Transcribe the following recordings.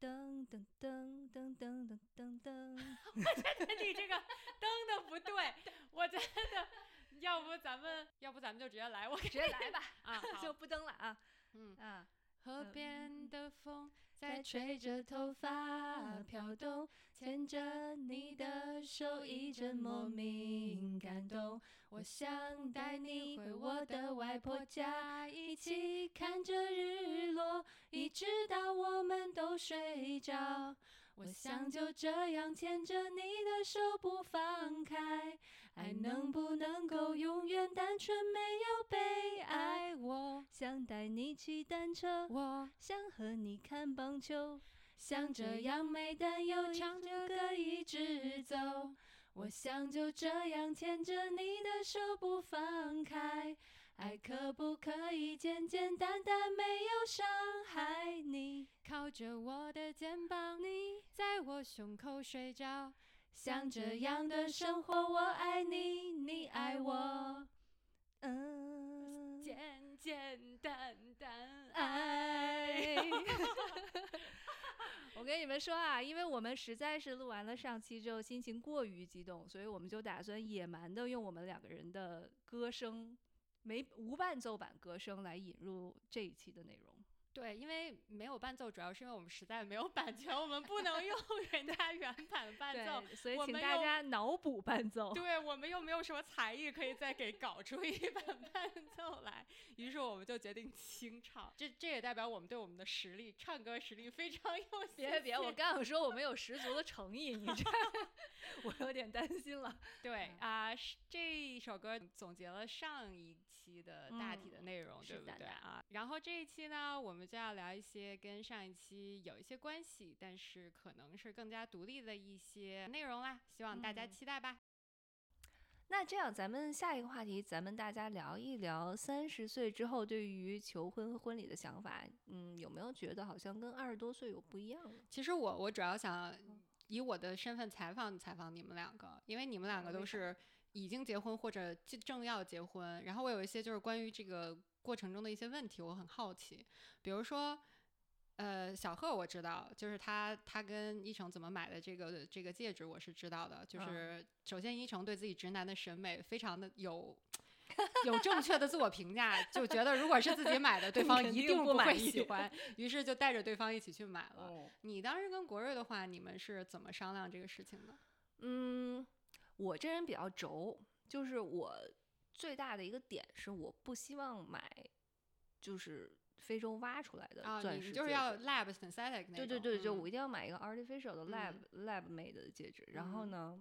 噔噔噔噔噔噔噔噔。我觉得你这个噔的不 对，我觉得要不咱们要不咱们就直接来，我直接来吧啊，就不登了啊，嗯啊。河边的风在吹着头发飘动，牵着你的手一阵莫名感动。我想带你回我的外婆家，一起看着日落，一直到我们都睡着。我想就这样牵着你的手不放开，爱能不能够永远单纯，没有悲哀？我想带你骑单车，我想和你看棒球，想这样没担忧，唱着歌一直走。我想就这样牵着你的手不放开，爱可不可以简简单单，没有伤害你？靠着我的肩膀，你在我胸口睡着，像这样的生活，我爱你，你爱我，嗯，简简单单爱。我跟你们说啊，因为我们实在是录完了上期之后，心情过于激动，所以我们就打算野蛮的用我们两个人的歌声，没无伴奏版歌声来引入这一期的内容。对，因为没有伴奏，主要是因为我们实在没有版权，我们不能用 人家原版伴奏，所以请大家脑补伴奏。对我们又没有什么才艺可以再给搞出一版伴奏来，于是我们就决定清唱。这这也代表我们对我们的实力，唱歌实力非常有。别别，我刚想说我们有十足的诚意，你这 我有点担心了。对啊，这一首歌总结了上一期的大体的内容，对不对啊？然后这一期呢，我们。就要聊一些跟上一期有一些关系，但是可能是更加独立的一些内容啦，希望大家期待吧。那这样，咱们下一个话题，咱们大家聊一聊三十岁之后对于求婚和婚礼的想法。嗯，有没有觉得好像跟二十多岁有不一样？其实我我主要想以我的身份采访采访你们两个，因为你们两个都是已经结婚或者正要结婚，然后我有一些就是关于这个。过程中的一些问题，我很好奇。比如说，呃，小贺我知道，就是他他跟一成怎么买的这个这个戒指，我是知道的。就是首先，一成对自己直男的审美非常的有有正确的自我评价，就觉得如果是自己买的，对方一定不会喜欢，于是就带着对方一起去买了。你当时跟国瑞的话，你们是怎么商量这个事情的？嗯，我这人比较轴，就是我。最大的一个点是，我不希望买，就是非洲挖出来的钻石，就是要 lab synthetic 那对对对，就我一定要买一个 artificial 的 lab lab made 的戒指。然后呢，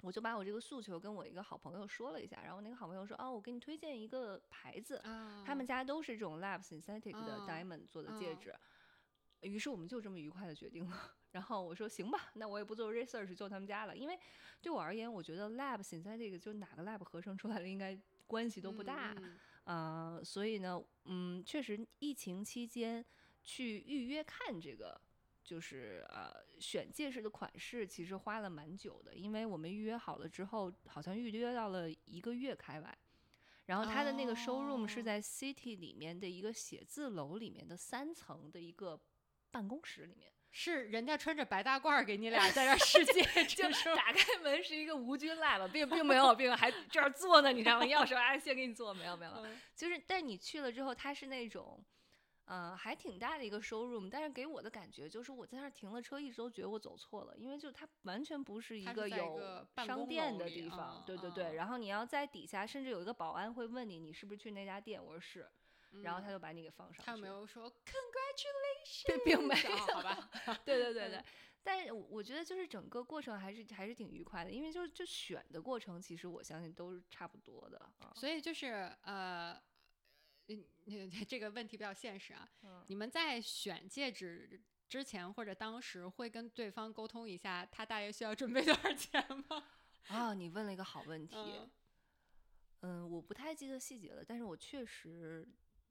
我就把我这个诉求跟我一个好朋友说了一下，然后那个好朋友说：“哦，我给你推荐一个牌子，他们家都是这种 lab synthetic 的 diamond 做的戒指。”于是我们就这么愉快的决定了。然后我说行吧，那我也不做 research，就他们家了。因为对我而言，我觉得 lab synthetic 就哪个 lab 合成出来的应该关系都不大。呃，所以呢，嗯，确实疫情期间去预约看这个，就是呃选戒指的款式，其实花了蛮久的。因为我们预约好了之后，好像预约到了一个月开外。然后他的那个 showroom 是在 city 里面的一个写字楼里面的三层的一个。办公室里面是人家穿着白大褂给你俩在这试戒，就打开门是一个无菌 lab，并并没有，并还这儿坐呢，你知道吗？要说哎，先给你做，没有没有，就是，但你去了之后，它是那种，嗯，还挺大的一个 showroom，但是给我的感觉就是我在那儿停了车，一直都觉得我走错了，因为就它完全不是一个有商店的地方，对对对，然后你要在底下，甚至有一个保安会问你，你是不是去那家店？我说是。然后他就把你给放上去。他没有说 congratulations，并没有，好吧？对对对对。但是我觉得就是整个过程还是还是挺愉快的，因为就就选的过程，其实我相信都是差不多的啊。所以就是呃，嗯，这个问题比较现实啊。你们在选戒指之前或者当时会跟对方沟通一下，他大约需要准备多少钱吗？啊，你问了一个好问题。嗯，我不太记得细节了，但是我确实。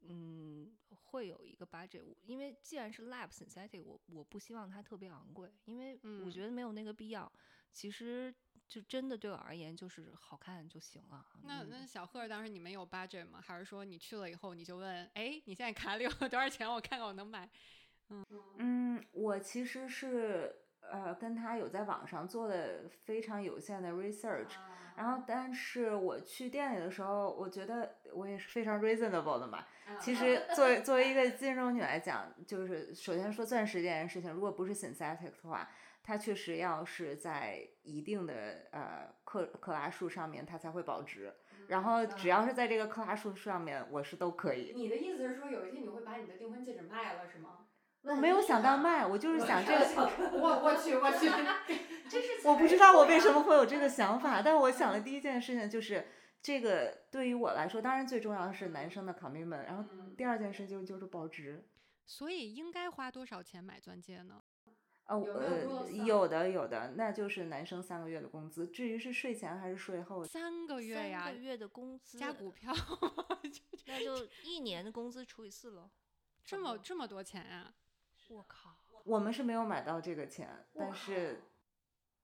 嗯，会有一个 budget，因为既然是 lab synthetic，我我不希望它特别昂贵，因为我觉得没有那个必要。其实就真的对我而言，就是好看就行了。那那小贺当时你们有 budget 吗？还是说你去了以后你就问，哎，你现在卡里有多少钱？我看看我能买。嗯嗯，我我其实是呃跟他有在网上做的非常有限的 research，然后但是我去店里的时候，我觉得我也是非常 reasonable 的嘛。其实作为作为一个金融女来讲，就是首先说钻石这件事情，如果不是 synthetic 的话，它确实要是在一定的呃克克拉数上面，它才会保值。然后只要是在这个克拉数上面，我是都可以。你的意思是说，有一天你会把你的订婚戒指卖了，是吗？我没有想到卖，我就是想这个。我我去我去，这是 我不知道我为什么会有这个想法，但我想的第一件事情就是这个对于我来说，当然最重要的是男生的 commitment，然后第二件事就就是保值。所以应该花多少钱买钻戒呢？呃呃，有的有的，那就是男生三个月的工资。至于是税前还是税后，三个月呀，三个月的工资加股票，那就一年的工资除以四喽。这么这么多钱呀！我靠，我们是没有买到这个钱，但是，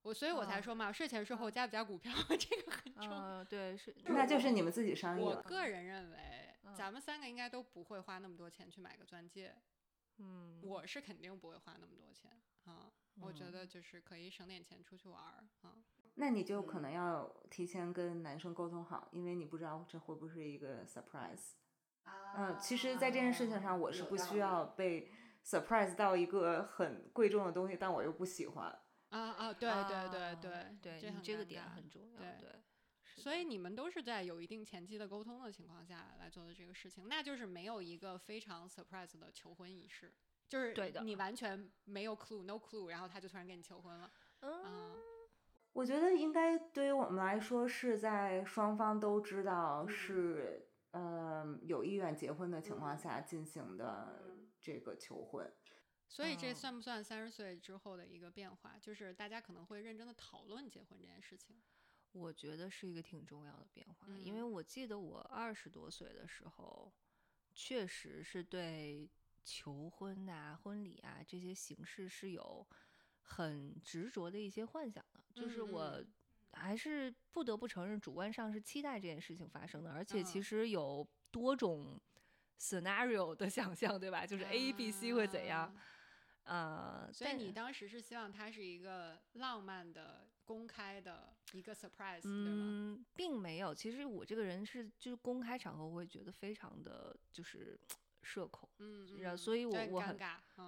我所以我才说嘛，税前税后加不加股票，这个很重要。对，是，那就是你们自己商议我个人认为，咱们三个应该都不会花那么多钱去买个钻戒。嗯，我是肯定不会花那么多钱啊。我觉得就是可以省点钱出去玩儿啊。那你就可能要提前跟男生沟通好，因为你不知道这会不会是一个 surprise。嗯，其实，在这件事情上，我是不需要被。Surprise 到一个很贵重的东西，但我又不喜欢。啊啊，对对对对对，这这个点很重要。对，所以你们都是在有一定前期的沟通的情况下来做的这个事情，那就是没有一个非常 surprise 的求婚仪式，就是对的，你完全没有 clue，no clue，然后他就突然跟你求婚了。嗯，我觉得应该对于我们来说，是在双方都知道是呃有意愿结婚的情况下进行的。这个求婚，所以这算不算三十岁之后的一个变化？就是大家可能会认真的讨论结婚这件事情。我觉得是一个挺重要的变化，因为我记得我二十多岁的时候，确实是对求婚啊、婚礼啊这些形式是有很执着的一些幻想的。就是我还是不得不承认，主观上是期待这件事情发生的，而且其实有多种。Scenario 的想象，对吧？就是 A、B、C 会怎样？呃，所以你当时是希望它是一个浪漫的、公开的一个 surprise，对吗？并没有。其实我这个人是，就是公开场合我会觉得非常的就是 社恐，嗯，所以我我很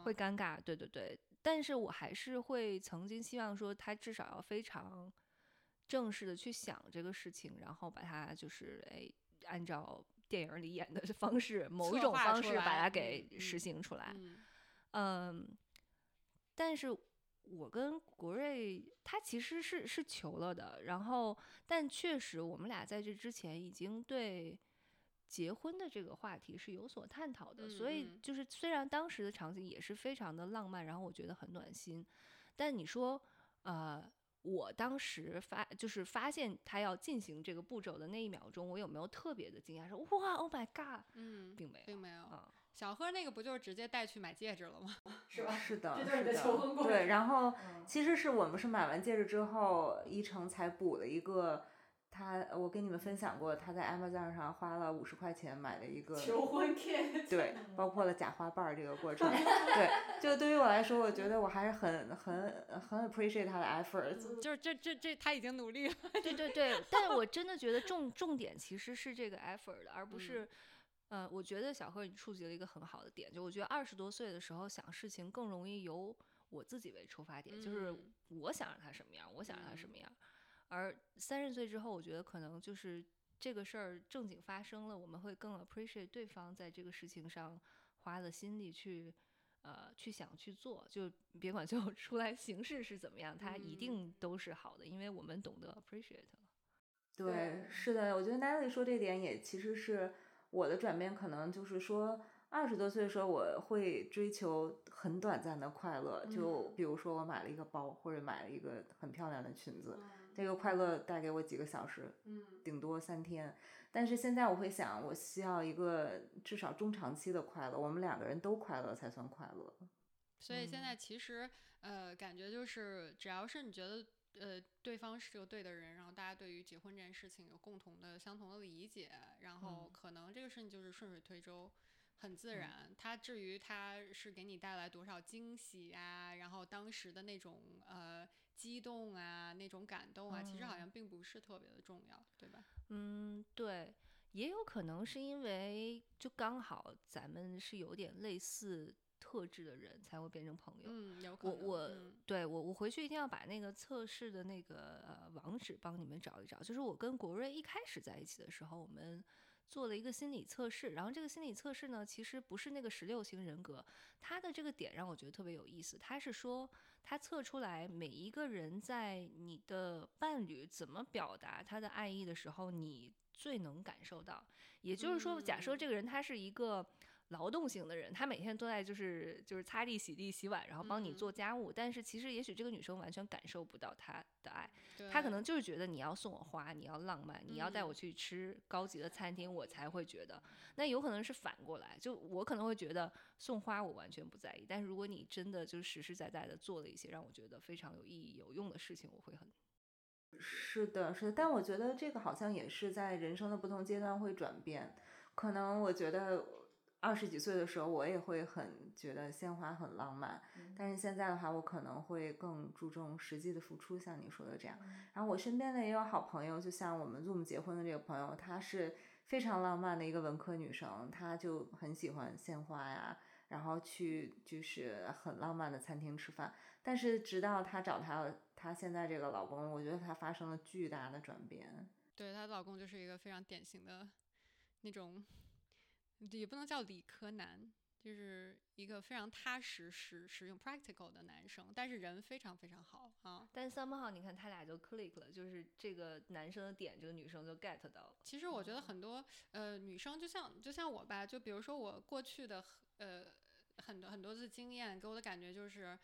会尴尬，对对对。但是我还是会曾经希望说，他至少要非常正式的去想这个事情，然后把它就是哎按照。电影里演的方式，某一种方式把它给实行出来。嗯，但是我跟国瑞他其实是是求了的，然后但确实我们俩在这之前已经对结婚的这个话题是有所探讨的，所以就是虽然当时的场景也是非常的浪漫，然后我觉得很暖心，但你说呃。我当时发就是发现他要进行这个步骤的那一秒钟，我有没有特别的惊讶？说哇，Oh my god！嗯，并没有，并没有。小贺那个不就是直接带去买戒指了吗？是吧？是的，这是你的求婚对，然后其实是我们是买完戒指之后，一成才补了一个。他，我跟你们分享过，他在 Amazon 上花了五十块钱买了一个求婚 kit，对，包括了假花瓣儿这个过程，对，就对于我来说，我觉得我还是很很很 appreciate 他的 efforts，就是这这这他已经努力了，对对对，但是我真的觉得重重点其实是这个 effort，而不是，呃，我觉得小贺你触及了一个很好的点，就我觉得二十多岁的时候想事情更容易由我自己为出发点，就是我想让他什么样，我想让他什么样。而三十岁之后，我觉得可能就是这个事儿正经发生了，我们会更 appreciate 对方在这个事情上花了心力去，呃，去想去做，就别管最后出来形式是怎么样，它一定都是好的，因为我们懂得 appreciate 了。对，是的，我觉得 Natalie 说这点也其实是我的转变，可能就是说二十多岁的时候，我会追求很短暂的快乐，就比如说我买了一个包，或者买了一个很漂亮的裙子。这个快乐带给我几个小时，嗯，顶多三天。但是现在我会想，我需要一个至少中长期的快乐，我们两个人都快乐才算快乐。所以现在其实，呃，感觉就是，只要是你觉得，呃，对方是个对的人，然后大家对于结婚这件事情有共同的、相同的理解，然后可能这个事情就是顺水推舟。很自然。它至于他是给你带来多少惊喜啊，然后当时的那种呃激动啊，那种感动啊，其实好像并不是特别的重要，对吧？嗯，对，也有可能是因为就刚好咱们是有点类似。特质的人才会变成朋友。嗯，有可能。我我对我我回去一定要把那个测试的那个呃网址帮你们找一找。就是我跟国瑞一开始在一起的时候，我们做了一个心理测试。然后这个心理测试呢，其实不是那个十六型人格，它的这个点让我觉得特别有意思。它是说，它测出来每一个人在你的伴侣怎么表达他的爱意的时候，你最能感受到。也就是说，假设这个人他是一个。劳动型的人，他每天都在就是就是擦地、洗地、洗碗，然后帮你做家务。但是其实也许这个女生完全感受不到他的爱，她可能就是觉得你要送我花，你要浪漫，你要带我去吃高级的餐厅，我才会觉得。那有可能是反过来，就我可能会觉得送花我完全不在意，但是如果你真的就实实在在的做了一些让我觉得非常有意义、有用的事情，我会很。是的，是的，但我觉得这个好像也是在人生的不同阶段会转变。可能我觉得。二十几岁的时候，我也会很觉得鲜花很浪漫，但是现在的话，我可能会更注重实际的付出，像你说的这样。然后我身边的也有好朋友，就像我们 Zoom 结婚的这个朋友，她是非常浪漫的一个文科女生，她就很喜欢鲜花呀，然后去就是很浪漫的餐厅吃饭。但是直到她找她她现在这个老公，我觉得她发生了巨大的转变。对她老公就是一个非常典型的那种。也不能叫理科男，就是一个非常踏实、实实用 practical 的男生，但是人非常非常好啊。但 somehow 你看他俩就 click 了，就是这个男生的点，这个女生就 get 到了。其实我觉得很多呃女生就像就像我吧，就比如说我过去的呃很多很多次经验给我的感觉就是，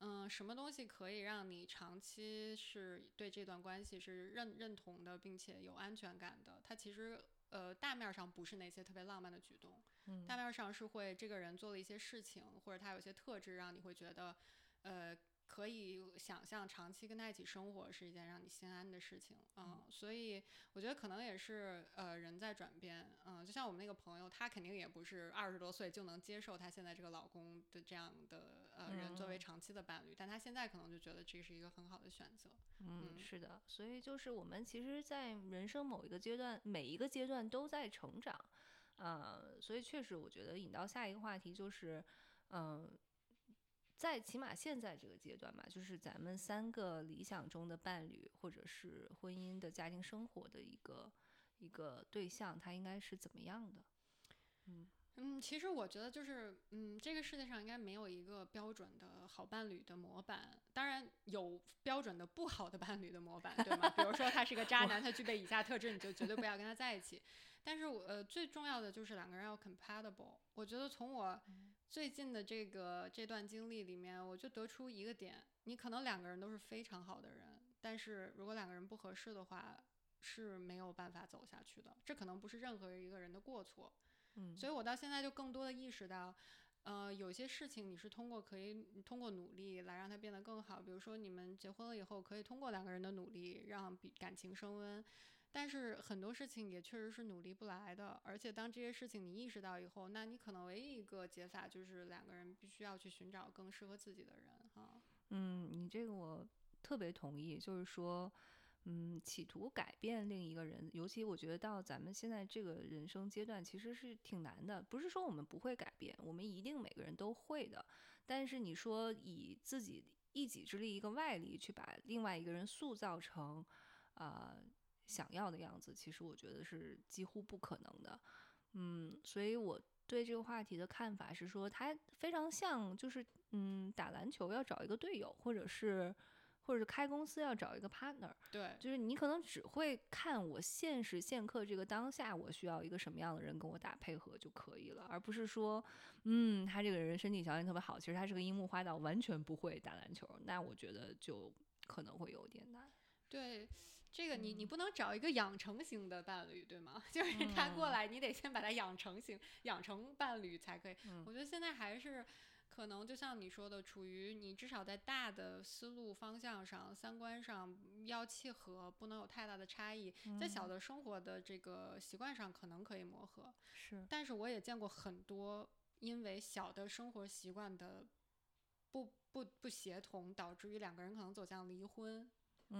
嗯，什么东西可以让你长期是对这段关系是认认同的，并且有安全感的，它其实。呃，大面上不是那些特别浪漫的举动，嗯。大面上是会这个人做了一些事情，或者他有些特质，让你会觉得，呃，可以想象长期跟他一起生活是一件让你心安的事情，嗯，所以我觉得可能也是，呃，人在转变，嗯，就像我们那个朋友，她肯定也不是二十多岁就能接受她现在这个老公的这样的呃人作为长期的伴侣，但他现在可能就觉得这是一个很好的选择。嗯，是的，所以就是我们其实，在人生某一个阶段，每一个阶段都在成长，呃，所以确实，我觉得引到下一个话题就是，嗯，在起码现在这个阶段吧，就是咱们三个理想中的伴侣，或者是婚姻的家庭生活的一个一个对象，他应该是怎么样的？嗯。嗯，其实我觉得就是，嗯，这个世界上应该没有一个标准的好伴侣的模板，当然有标准的不好的伴侣的模板，对吗？比如说他是个渣男，他具备以下特质，你就绝对不要跟他在一起。但是，我呃最重要的就是两个人要 compatible。我觉得从我最近的这个这段经历里面，我就得出一个点：你可能两个人都是非常好的人，但是如果两个人不合适的话，是没有办法走下去的。这可能不是任何一个人的过错。所以，我到现在就更多的意识到，呃，有些事情你是通过可以通过努力来让它变得更好。比如说，你们结婚了以后，可以通过两个人的努力让比感情升温。但是很多事情也确实是努力不来的。而且，当这些事情你意识到以后，那你可能唯一一个解法就是两个人必须要去寻找更适合自己的人。哈，嗯，你这个我特别同意，就是说。嗯，企图改变另一个人，尤其我觉得到咱们现在这个人生阶段，其实是挺难的。不是说我们不会改变，我们一定每个人都会的。但是你说以自己一己之力，一个外力去把另外一个人塑造成，呃，想要的样子，其实我觉得是几乎不可能的。嗯，所以我对这个话题的看法是说，它非常像，就是嗯，打篮球要找一个队友，或者是。或者是开公司要找一个 partner，对，就是你可能只会看我现时现刻这个当下，我需要一个什么样的人跟我打配合就可以了，而不是说，嗯，他这个人身体条件特别好，其实他是个樱木花道，完全不会打篮球，那我觉得就可能会有点难。对，这个你你不能找一个养成型的伴侣，对吗？就是他过来，你得先把他养成型养成伴侣才可以。我觉得现在还是。可能就像你说的，处于你至少在大的思路方向上、三观上要契合，不能有太大的差异。在小的生活的这个习惯上，可能可以磨合。是，但是我也见过很多因为小的生活习惯的不不不协同，导致于两个人可能走向离婚，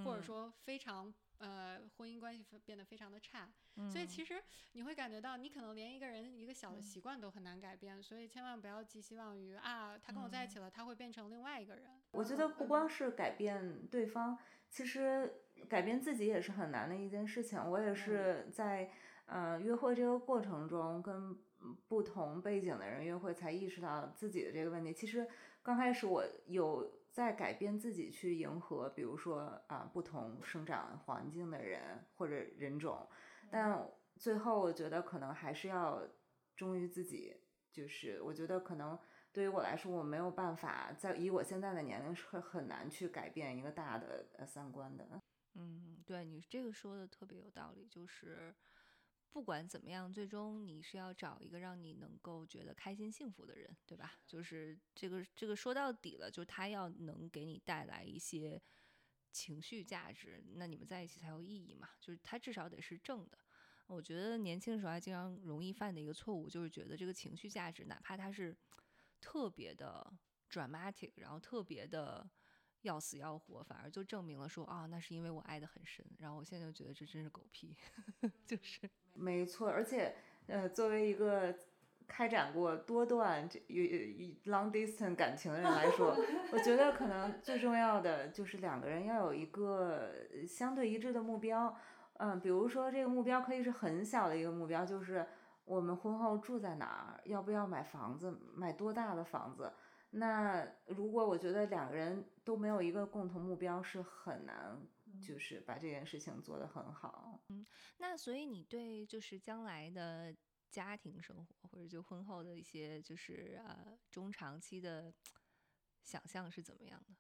或者说非常。呃，婚姻关系变得非常的差，所以其实你会感觉到，你可能连一个人一个小的习惯都很难改变，所以千万不要寄希望于啊，他跟我在一起了，他会变成另外一个人。我觉得不光是改变对方，其实改变自己也是很难的一件事情。我也是在呃约会这个过程中，跟不同背景的人约会，才意识到自己的这个问题。其实刚开始我有。在改变自己去迎合，比如说啊，不同生长环境的人或者人种，但最后我觉得可能还是要忠于自己。就是我觉得可能对于我来说，我没有办法在以我现在的年龄是很难去改变一个大的呃三观的。嗯，对你这个说的特别有道理，就是。不管怎么样，最终你是要找一个让你能够觉得开心幸福的人，对吧？就是这个这个说到底了，就是他要能给你带来一些情绪价值，那你们在一起才有意义嘛。就是他至少得是正的。我觉得年轻时候还经常容易犯的一个错误，就是觉得这个情绪价值，哪怕他是特别的 dramatic，然后特别的。要死要活，反而就证明了说啊，那是因为我爱的很深。然后我现在就觉得这真是狗屁，就是没错。而且，呃，作为一个开展过多段这与 long distance 感情的人来说，我觉得可能最重要的就是两个人要有一个相对一致的目标。嗯，比如说这个目标可以是很小的一个目标，就是我们婚后住在哪儿，要不要买房子，买多大的房子。那如果我觉得两个人都没有一个共同目标，是很难，就是把这件事情做得很好。嗯，那所以你对就是将来的家庭生活，或者就婚后的一些就是呃中长期的想象是怎么样的？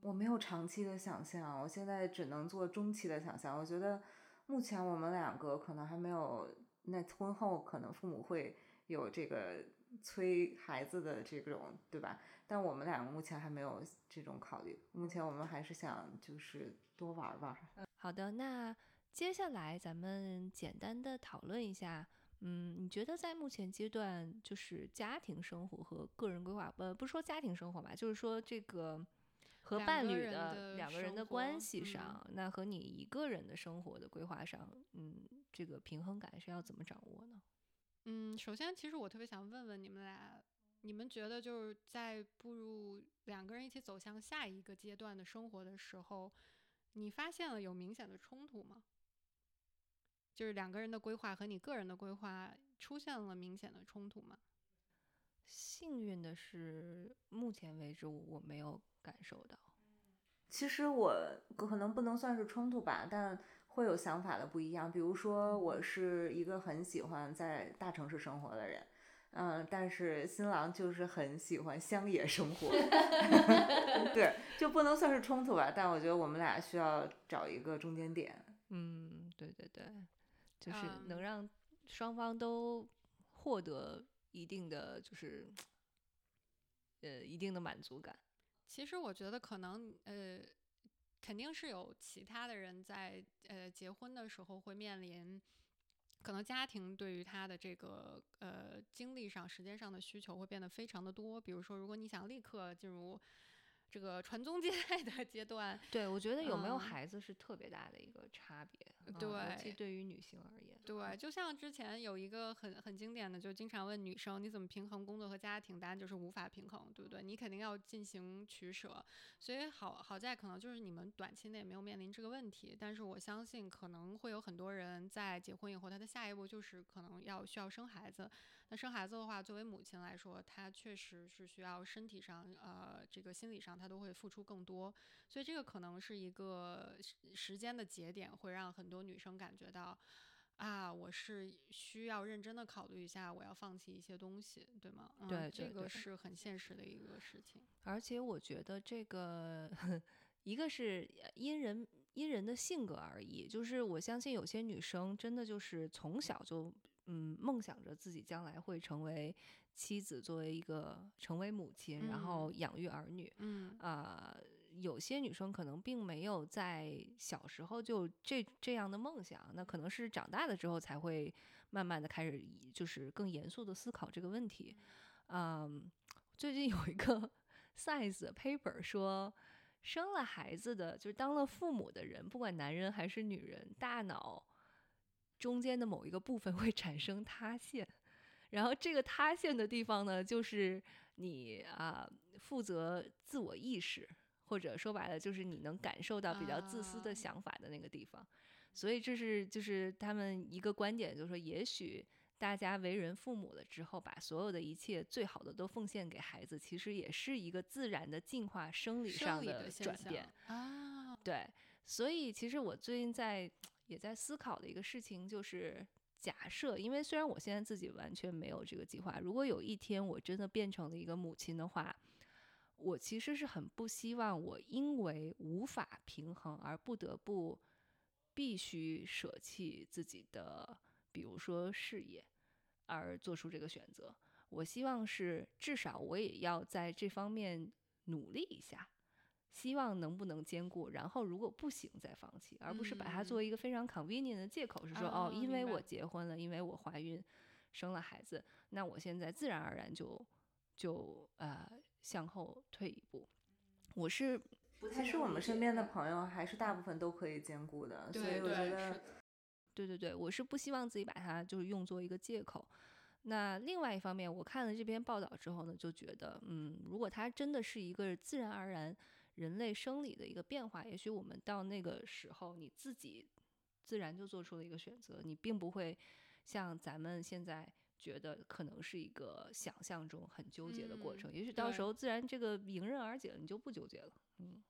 我没有长期的想象，我现在只能做中期的想象。我觉得目前我们两个可能还没有，那婚后可能父母会有这个。催孩子的这种，对吧？但我们两个目前还没有这种考虑。目前我们还是想就是多玩玩。好的，那接下来咱们简单的讨论一下，嗯，你觉得在目前阶段，就是家庭生活和个人规划，呃，不说家庭生活吧，就是说这个和伴侣的两个人的关系上，那和你一个人的生活的规划上，嗯，这个平衡感是要怎么掌握呢？嗯，首先，其实我特别想问问你们俩，你们觉得就是在步入两个人一起走向下一个阶段的生活的时候，你发现了有明显的冲突吗？就是两个人的规划和你个人的规划出现了明显的冲突吗？幸运的是，目前为止我没有感受到。其实我可能不能算是冲突吧，但。会有想法的不一样，比如说我是一个很喜欢在大城市生活的人，嗯，但是新郎就是很喜欢乡野生活，对，就不能算是冲突吧，但我觉得我们俩需要找一个中间点。嗯，对对对，就是能让双方都获得一定的就是呃一定的满足感。其实我觉得可能呃。肯定是有其他的人在呃结婚的时候会面临，可能家庭对于他的这个呃精力上、时间上的需求会变得非常的多。比如说，如果你想立刻进入。这个传宗接代的阶段，对我觉得有没有孩子是特别大的一个差别，对，尤其对于女性而言，对，就像之前有一个很很经典的，就经常问女生你怎么平衡工作和家庭，答案就是无法平衡，对不对？你肯定要进行取舍，所以好好在可能就是你们短期内没有面临这个问题，但是我相信可能会有很多人在结婚以后，他的下一步就是可能要需要生孩子。那生孩子的话，作为母亲来说，她确实是需要身体上，呃，这个心理上，她都会付出更多。所以这个可能是一个时间的节点，会让很多女生感觉到，啊，我是需要认真的考虑一下，我要放弃一些东西，对吗？对，这个是很现实的一个事情。而且我觉得这个，一个是因人因人的性格而异，就是我相信有些女生真的就是从小就。嗯，梦想着自己将来会成为妻子，作为一个成为母亲，然后养育儿女。嗯啊，有些女生可能并没有在小时候就这这样的梦想，那可能是长大了之后才会慢慢的开始，就是更严肃的思考这个问题。嗯，最近有一个 Science paper 说。生了孩子的，就是当了父母的人，不管男人还是女人，大脑中间的某一个部分会产生塌陷，然后这个塌陷的地方呢，就是你啊负责自我意识，或者说白了，就是你能感受到比较自私的想法的那个地方。所以这是就是他们一个观点，就是说也许。大家为人父母了之后，把所有的一切最好的都奉献给孩子，其实也是一个自然的进化生理上的转变啊。对，所以其实我最近在也在思考的一个事情，就是假设，因为虽然我现在自己完全没有这个计划，如果有一天我真的变成了一个母亲的话，我其实是很不希望我因为无法平衡而不得不必须舍弃自己的。比如说事业，而做出这个选择，我希望是至少我也要在这方面努力一下，希望能不能兼顾。然后如果不行再放弃，而不是把它作为一个非常 convenient 的借口，是说哦，因为我结婚了，因为我怀孕生了孩子，那我现在自然而然就就呃向后退一步。我是，其实我们身边的朋友还是大部分都可以兼顾的，所以我觉得。对对对，我是不希望自己把它就是用作一个借口。那另外一方面，我看了这篇报道之后呢，就觉得，嗯，如果它真的是一个自然而然人类生理的一个变化，也许我们到那个时候，你自己自然就做出了一个选择，你并不会像咱们现在觉得可能是一个想象中很纠结的过程。也许到时候自然这个迎刃而解了，你就不纠结了。嗯。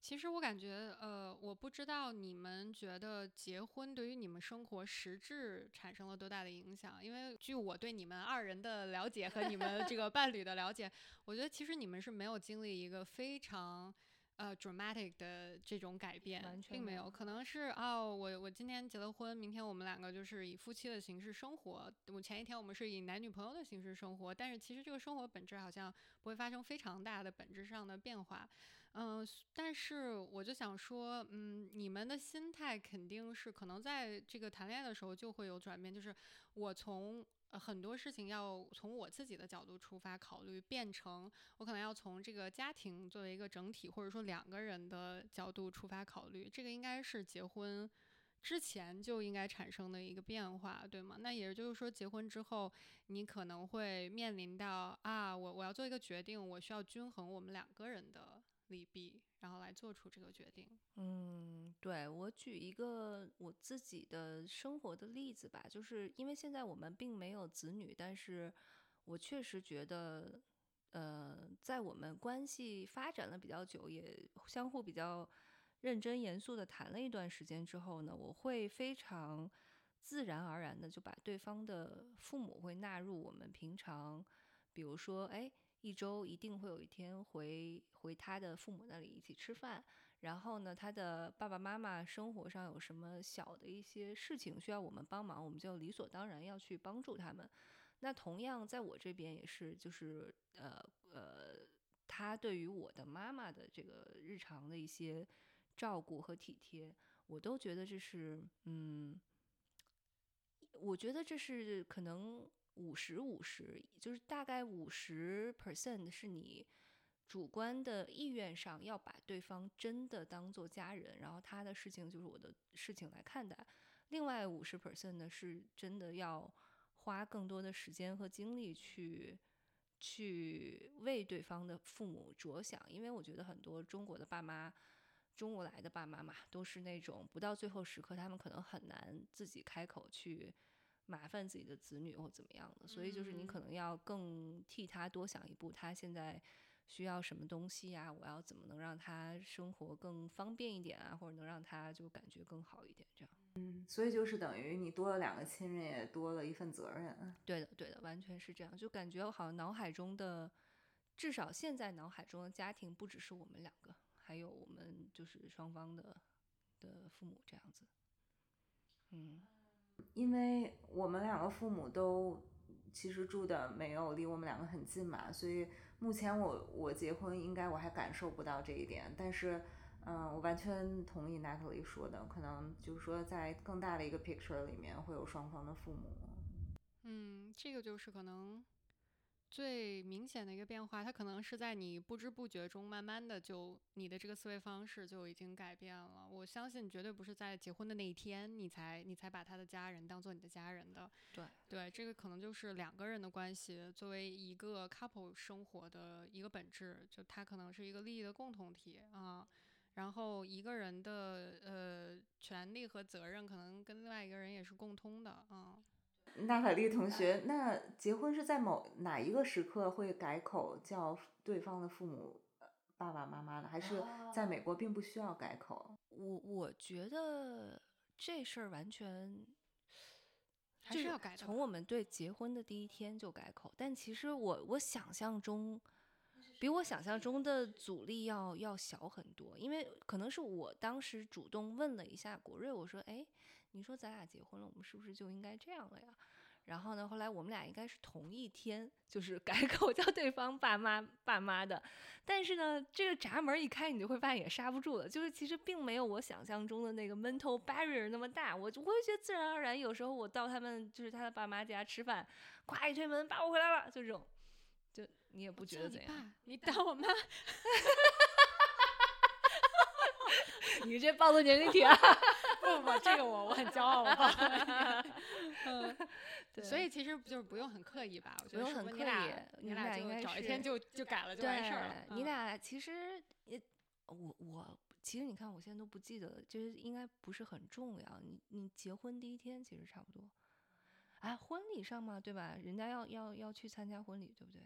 其实我感觉，呃，我不知道你们觉得结婚对于你们生活实质产生了多大的影响。因为据我对你们二人的了解和你们这个 伴侣的了解，我觉得其实你们是没有经历一个非常。呃，dramatic 的这种改变并没有，可能是哦，我我今天结了婚，明天我们两个就是以夫妻的形式生活。我前一天我们是以男女朋友的形式生活，但是其实这个生活本质好像不会发生非常大的本质上的变化。嗯，但是我就想说，嗯，你们的心态肯定是可能在这个谈恋爱的时候就会有转变，就是我从。很多事情要从我自己的角度出发考虑，变成我可能要从这个家庭作为一个整体，或者说两个人的角度出发考虑。这个应该是结婚之前就应该产生的一个变化，对吗？那也就是说，结婚之后，你可能会面临到啊，我我要做一个决定，我需要均衡我们两个人的利弊。然后来做出这个决定。嗯，对我举一个我自己的生活的例子吧，就是因为现在我们并没有子女，但是我确实觉得，呃，在我们关系发展了比较久，也相互比较认真严肃的谈了一段时间之后呢，我会非常自然而然的就把对方的父母会纳入我们平常，比如说，哎。一周一定会有一天回回他的父母那里一起吃饭，然后呢，他的爸爸妈妈生活上有什么小的一些事情需要我们帮忙，我们就理所当然要去帮助他们。那同样在我这边也是，就是呃呃，他对于我的妈妈的这个日常的一些照顾和体贴，我都觉得这是嗯，我觉得这是可能。五十五十，就是大概五十 percent 是你主观的意愿上要把对方真的当做家人，然后他的事情就是我的事情来看待。另外五十 percent 呢，是真的要花更多的时间和精力去去为对方的父母着想，因为我觉得很多中国的爸妈，中国来的爸妈嘛，都是那种不到最后时刻，他们可能很难自己开口去。麻烦自己的子女或怎么样的，所以就是你可能要更替他多想一步，他现在需要什么东西呀？我要怎么能让他生活更方便一点啊？或者能让他就感觉更好一点，这样。嗯，所以就是等于你多了两个亲人，也多了一份责任。对的，对的，完全是这样。就感觉好像脑海中的，至少现在脑海中的家庭不只是我们两个，还有我们就是双方的的父母这样子。嗯。因为我们两个父母都其实住的没有离我们两个很近嘛，所以目前我我结婚应该我还感受不到这一点。但是，嗯，我完全同意 Natalie 说的，可能就是说在更大的一个 picture 里面会有双方的父母。嗯，这个就是可能。最明显的一个变化，它可能是在你不知不觉中，慢慢的就你的这个思维方式就已经改变了。我相信，绝对不是在结婚的那一天，你才你才把他的家人当做你的家人的。对对，这个可能就是两个人的关系，作为一个 couple 生活的一个本质，就它可能是一个利益的共同体啊。然后一个人的呃权利和责任，可能跟另外一个人也是共通的啊。娜塔莉同 学，那结婚是在某哪一个时刻会改口叫对方的父母爸爸妈妈呢？还是在美国并不需要改口？我我觉得这事儿完全还是要改。从我们对结婚的第一天就改口，但其实我我想象中比我想象中的阻力要要小很多，因为可能是我当时主动问了一下国瑞，我说：“哎。”你说咱俩结婚了，我们是不是就应该这样了呀？然后呢，后来我们俩应该是同一天，就是改口 叫对方爸妈爸妈的。但是呢，这个闸门一开，你就会发现也刹不住了。就是其实并没有我想象中的那个 mental barrier 那么大。我就会觉得自然而然，有时候我到他们就是他的爸妈家吃饭，咵一推门，爸我回来了，就这种，就你也不觉得怎样？你打我妈？你这暴露年龄挺。不不，这个我我很骄傲，我报。嗯，所以其实就是不用很刻意吧，我觉得很刻意，你俩应该找一天就就改了就完事儿了。你俩其实也，我我其实你看我现在都不记得了，就是应该不是很重要。你你结婚第一天其实差不多，哎，婚礼上嘛，对吧？人家要要要去参加婚礼，对不对？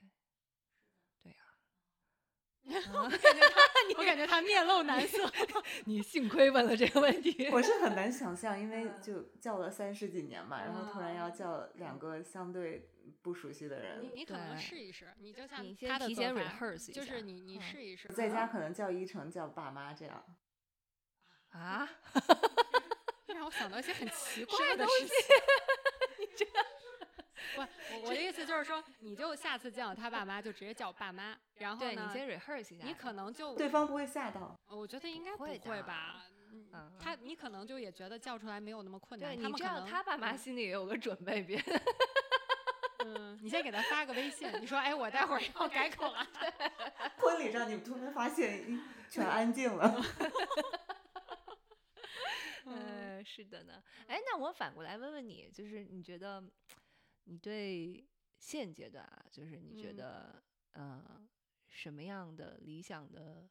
我感觉他，我感觉他面露难色。你幸亏问了这个问题。我是很难想象，因为就叫了三十几年嘛，然后突然要叫两个相对不熟悉的人。你你可能试一试，你就像他的提前 rehearse 就是你你试一试，在家可能叫一成叫爸妈这样。啊？让我想到一些很奇怪的事情。你这。不，我的意思就是说，你就下次见到他爸妈就直接叫爸妈，然后呢，你先 rehearse 一下，你可能就对方不会吓到。我觉得应该不会吧？嗯他你可能就也觉得叫出来没有那么困难。对你这样，他爸妈心里也有个准备，别。嗯，你先给他发个微信，你说，哎，我待会儿 要改口了。婚礼上你们突然发现全安静了。嗯，是的呢。哎，那我反过来问问你，就是你觉得？你对现阶段啊，就是你觉得呃什么样的理想的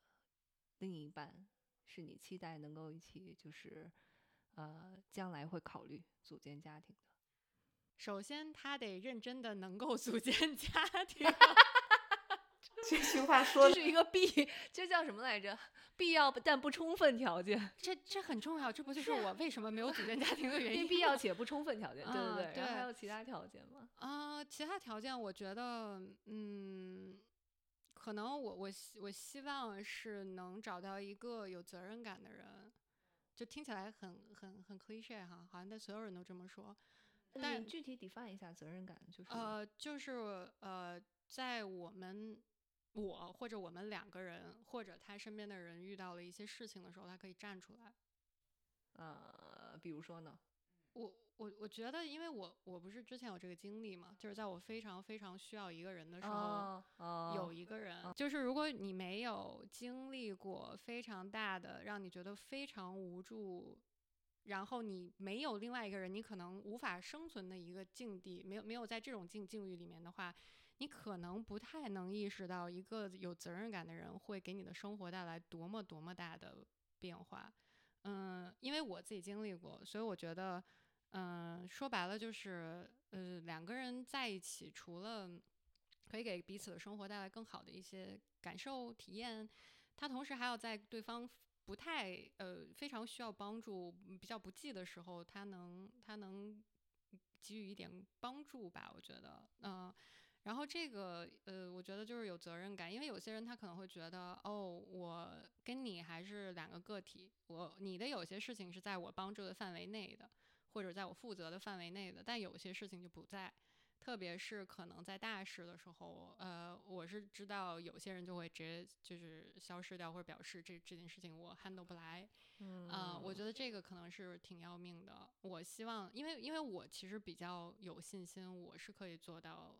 另一半是你期待能够一起就是呃将来会考虑组建家庭的？首先，他得认真的能够组建家庭。这句话说这是一个必，这叫什么来着？必要但不充分条件。这这很重要，这不就是我为什么没有组建家庭的原因？必要且不充分条件，对对对。然后还有其他条件吗？啊，其他条件我觉得，嗯，可能我我我希望是能找到一个有责任感的人，就听起来很很很 cliche 哈，好像但所有人都这么说。但具体 define 一下责任感，就是呃，就是呃，在我们。我或者我们两个人，或者他身边的人遇到了一些事情的时候，他可以站出来。呃，比如说呢？我我我觉得，因为我我不是之前有这个经历嘛，就是在我非常非常需要一个人的时候，有一个人。就是如果你没有经历过非常大的让你觉得非常无助，然后你没有另外一个人，你可能无法生存的一个境地，没有没有在这种境境遇里面的话。你可能不太能意识到，一个有责任感的人会给你的生活带来多么多么大的变化。嗯，因为我自己经历过，所以我觉得，嗯，说白了就是，呃，两个人在一起，除了可以给彼此的生活带来更好的一些感受体验，他同时还要在对方不太呃非常需要帮助、比较不济的时候，他能他能给予一点帮助吧。我觉得，嗯。然后这个呃，我觉得就是有责任感，因为有些人他可能会觉得，哦，我跟你还是两个个体，我你的有些事情是在我帮助的范围内的，或者在我负责的范围内的，但有些事情就不在。特别是可能在大事的时候，呃，我是知道有些人就会直接就是消失掉，或者表示这这件事情我 handle 不来。嗯，我觉得这个可能是挺要命的。我希望，因为因为我其实比较有信心，我是可以做到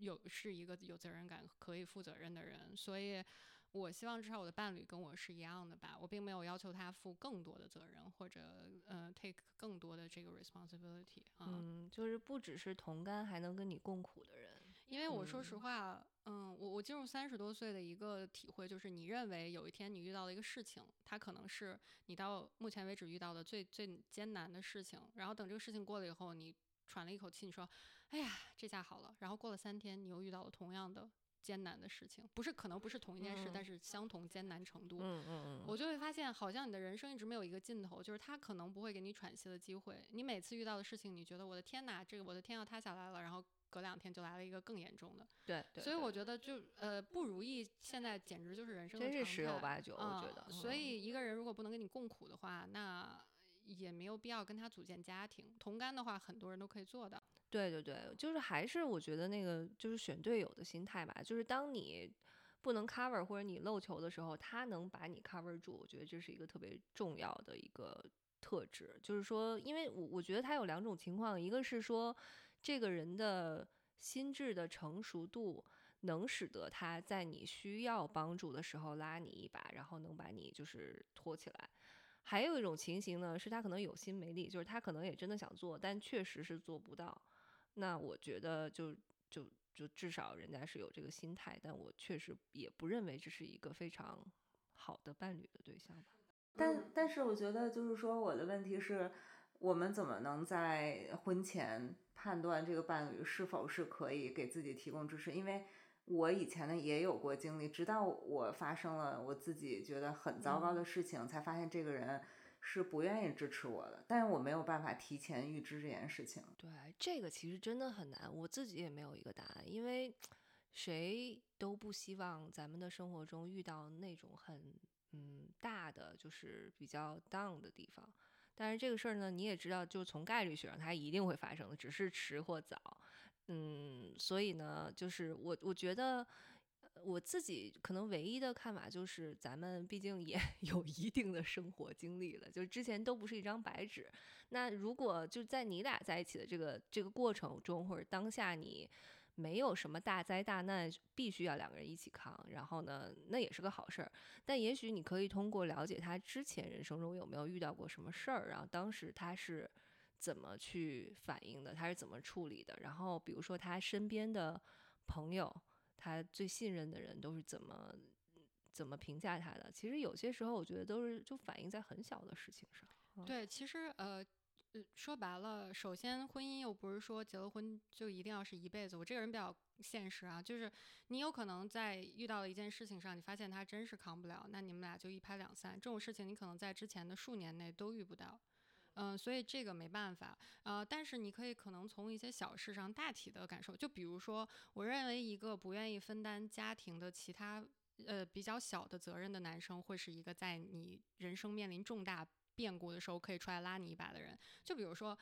有是一个有责任感、可以负责任的人，所以。我希望至少我的伴侣跟我是一样的吧，我并没有要求他负更多的责任或者呃 take 更多的这个 responsibility 啊，嗯，就是不只是同甘，还能跟你共苦的人。因为我说实话，嗯，我我进入三十多岁的一个体会就是，你认为有一天你遇到了一个事情，它可能是你到目前为止遇到的最最艰难的事情，然后等这个事情过了以后，你喘了一口气，你说，哎呀，这下好了。然后过了三天，你又遇到了同样的。艰难的事情，不是可能不是同一件事，但是相同艰难程度。嗯嗯嗯，我就会发现，好像你的人生一直没有一个尽头，就是他可能不会给你喘息的机会。你每次遇到的事情，你觉得我的天哪，这个我的天要塌下来了，然后隔两天就来了一个更严重的。对，对所以我觉得就呃不如意，现在简直就是人生的真是十有八九。我觉得，所以一个人如果不能跟你共苦的话，那也没有必要跟他组建家庭。同甘的话，很多人都可以做到。对对对，就是还是我觉得那个就是选队友的心态吧，就是当你不能 cover 或者你漏球的时候，他能把你 cover 住，我觉得这是一个特别重要的一个特质。就是说，因为我我觉得他有两种情况，一个是说这个人的心智的成熟度能使得他在你需要帮助的时候拉你一把，然后能把你就是拖起来。还有一种情形呢，是他可能有心没力，就是他可能也真的想做，但确实是做不到。那我觉得就就就至少人家是有这个心态，但我确实也不认为这是一个非常好的伴侣的对象吧。但但是我觉得就是说我的问题是，我们怎么能在婚前判断这个伴侣是否是可以给自己提供支持？因为我以前呢也有过经历，直到我发生了我自己觉得很糟糕的事情，才发现这个人。是不愿意支持我的，但是我没有办法提前预知这件事情。对，这个其实真的很难，我自己也没有一个答案，因为谁都不希望咱们的生活中遇到那种很嗯大的，就是比较 down 的地方。但是这个事儿呢，你也知道，就从概率学上，它一定会发生的，只是迟或早。嗯，所以呢，就是我我觉得。我自己可能唯一的看法就是，咱们毕竟也 有一定的生活经历了，就是之前都不是一张白纸。那如果就在你俩在一起的这个这个过程中，或者当下你没有什么大灾大难必须要两个人一起扛，然后呢，那也是个好事儿。但也许你可以通过了解他之前人生中有没有遇到过什么事儿，然后当时他是怎么去反应的，他是怎么处理的，然后比如说他身边的朋友。他最信任的人都是怎么怎么评价他的？其实有些时候，我觉得都是就反映在很小的事情上。对，其实呃呃，说白了，首先婚姻又不是说结了婚就一定要是一辈子。我这个人比较现实啊，就是你有可能在遇到了一件事情上，你发现他真是扛不了，那你们俩就一拍两散。这种事情你可能在之前的数年内都遇不到。嗯，所以这个没办法，呃，但是你可以可能从一些小事上大体的感受，就比如说，我认为一个不愿意分担家庭的其他呃比较小的责任的男生，会是一个在你人生面临重大变故的时候可以出来拉你一把的人。就比如说，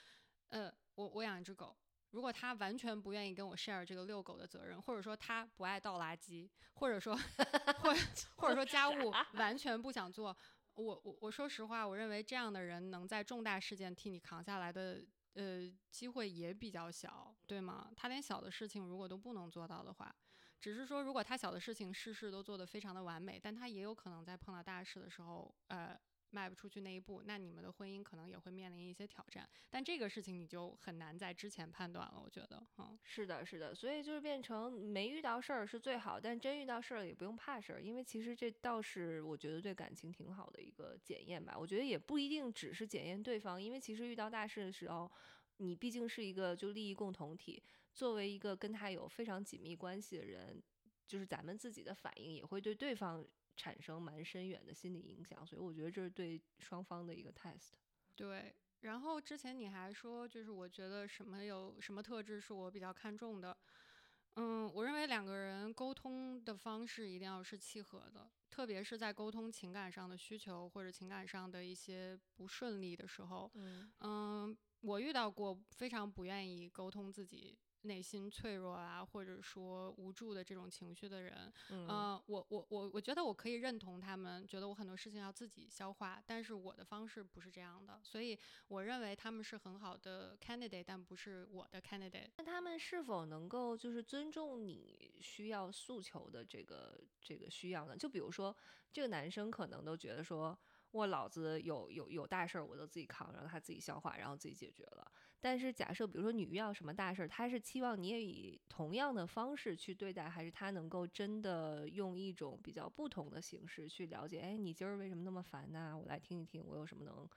呃，我我养一只狗，如果他完全不愿意跟我 share 这个遛狗的责任，或者说他不爱倒垃圾，或者说 或或者说家务 完全不想做。我我我说实话，我认为这样的人能在重大事件替你扛下来的，呃，机会也比较小，对吗？他连小的事情如果都不能做到的话，只是说如果他小的事情事事都做得非常的完美，但他也有可能在碰到大事的时候，呃。迈不出去那一步，那你们的婚姻可能也会面临一些挑战。但这个事情你就很难在之前判断了，我觉得，嗯，是的，是的，所以就是变成没遇到事儿是最好，但真遇到事儿也不用怕事儿，因为其实这倒是我觉得对感情挺好的一个检验吧。我觉得也不一定只是检验对方，因为其实遇到大事的时候，你毕竟是一个就利益共同体，作为一个跟他有非常紧密关系的人，就是咱们自己的反应也会对对方。产生蛮深远的心理影响，所以我觉得这是对双方的一个 test。对，然后之前你还说，就是我觉得什么有什么特质是我比较看重的。嗯，我认为两个人沟通的方式一定要是契合的，特别是在沟通情感上的需求或者情感上的一些不顺利的时候。嗯，我遇到过非常不愿意沟通自己。内心脆弱啊，或者说无助的这种情绪的人，嗯，我我我我觉得我可以认同他们，觉得我很多事情要自己消化，但是我的方式不是这样的，所以我认为他们是很好的 candidate，但不是我的 candidate。那他们是否能够就是尊重你需要诉求的这个这个需要呢？就比如说这个男生可能都觉得说。我老子有有有大事儿，我都自己扛，让他自己消化，然后自己解决了。但是假设，比如说你遇到什么大事儿，他是期望你也以同样的方式去对待，还是他能够真的用一种比较不同的形式去了解？哎，你今儿为什么那么烦呢？我来听一听，我有什么能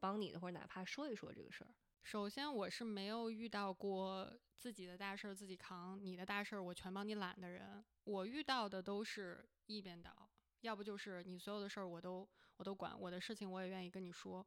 帮你的，或者哪怕说一说这个事儿。首先，我是没有遇到过自己的大事儿自己扛，你的大事儿我全帮你揽的人。我遇到的都是一边倒，要不就是你所有的事儿我都。我都管我的事情，我也愿意跟你说，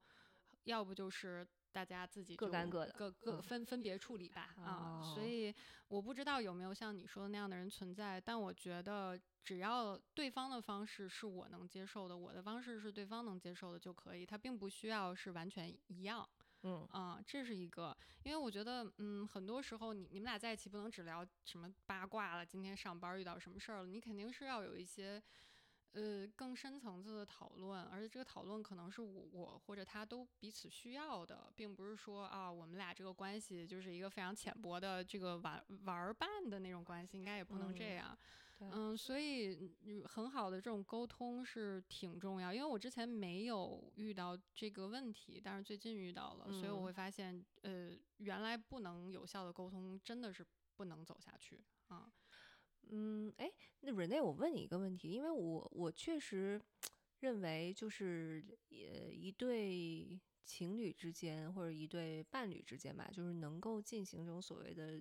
要不就是大家自己各干各的，各各分分别处理吧啊。所以我不知道有没有像你说的那样的人存在，但我觉得只要对方的方式是我能接受的，我的方式是对方能接受的就可以，他并不需要是完全一样。嗯啊，这是一个，因为我觉得嗯，很多时候你你们俩在一起不能只聊什么八卦了，今天上班遇到什么事儿了，你肯定是要有一些。呃，更深层次的讨论，而且这个讨论可能是我我或者他都彼此需要的，并不是说啊，我们俩这个关系就是一个非常浅薄的这个玩玩伴的那种关系，应该也不能这样。嗯，所以很好的这种沟通是挺重要，因为我之前没有遇到这个问题，但是最近遇到了，所以我会发现，呃，原来不能有效的沟通真的是不能走下去啊。嗯，嗯哎，那 Rene，我问你一个问题，因为我我确实 认为，就是呃一对情侣之间或者一对伴侣之间吧，就是能够进行这种所谓的，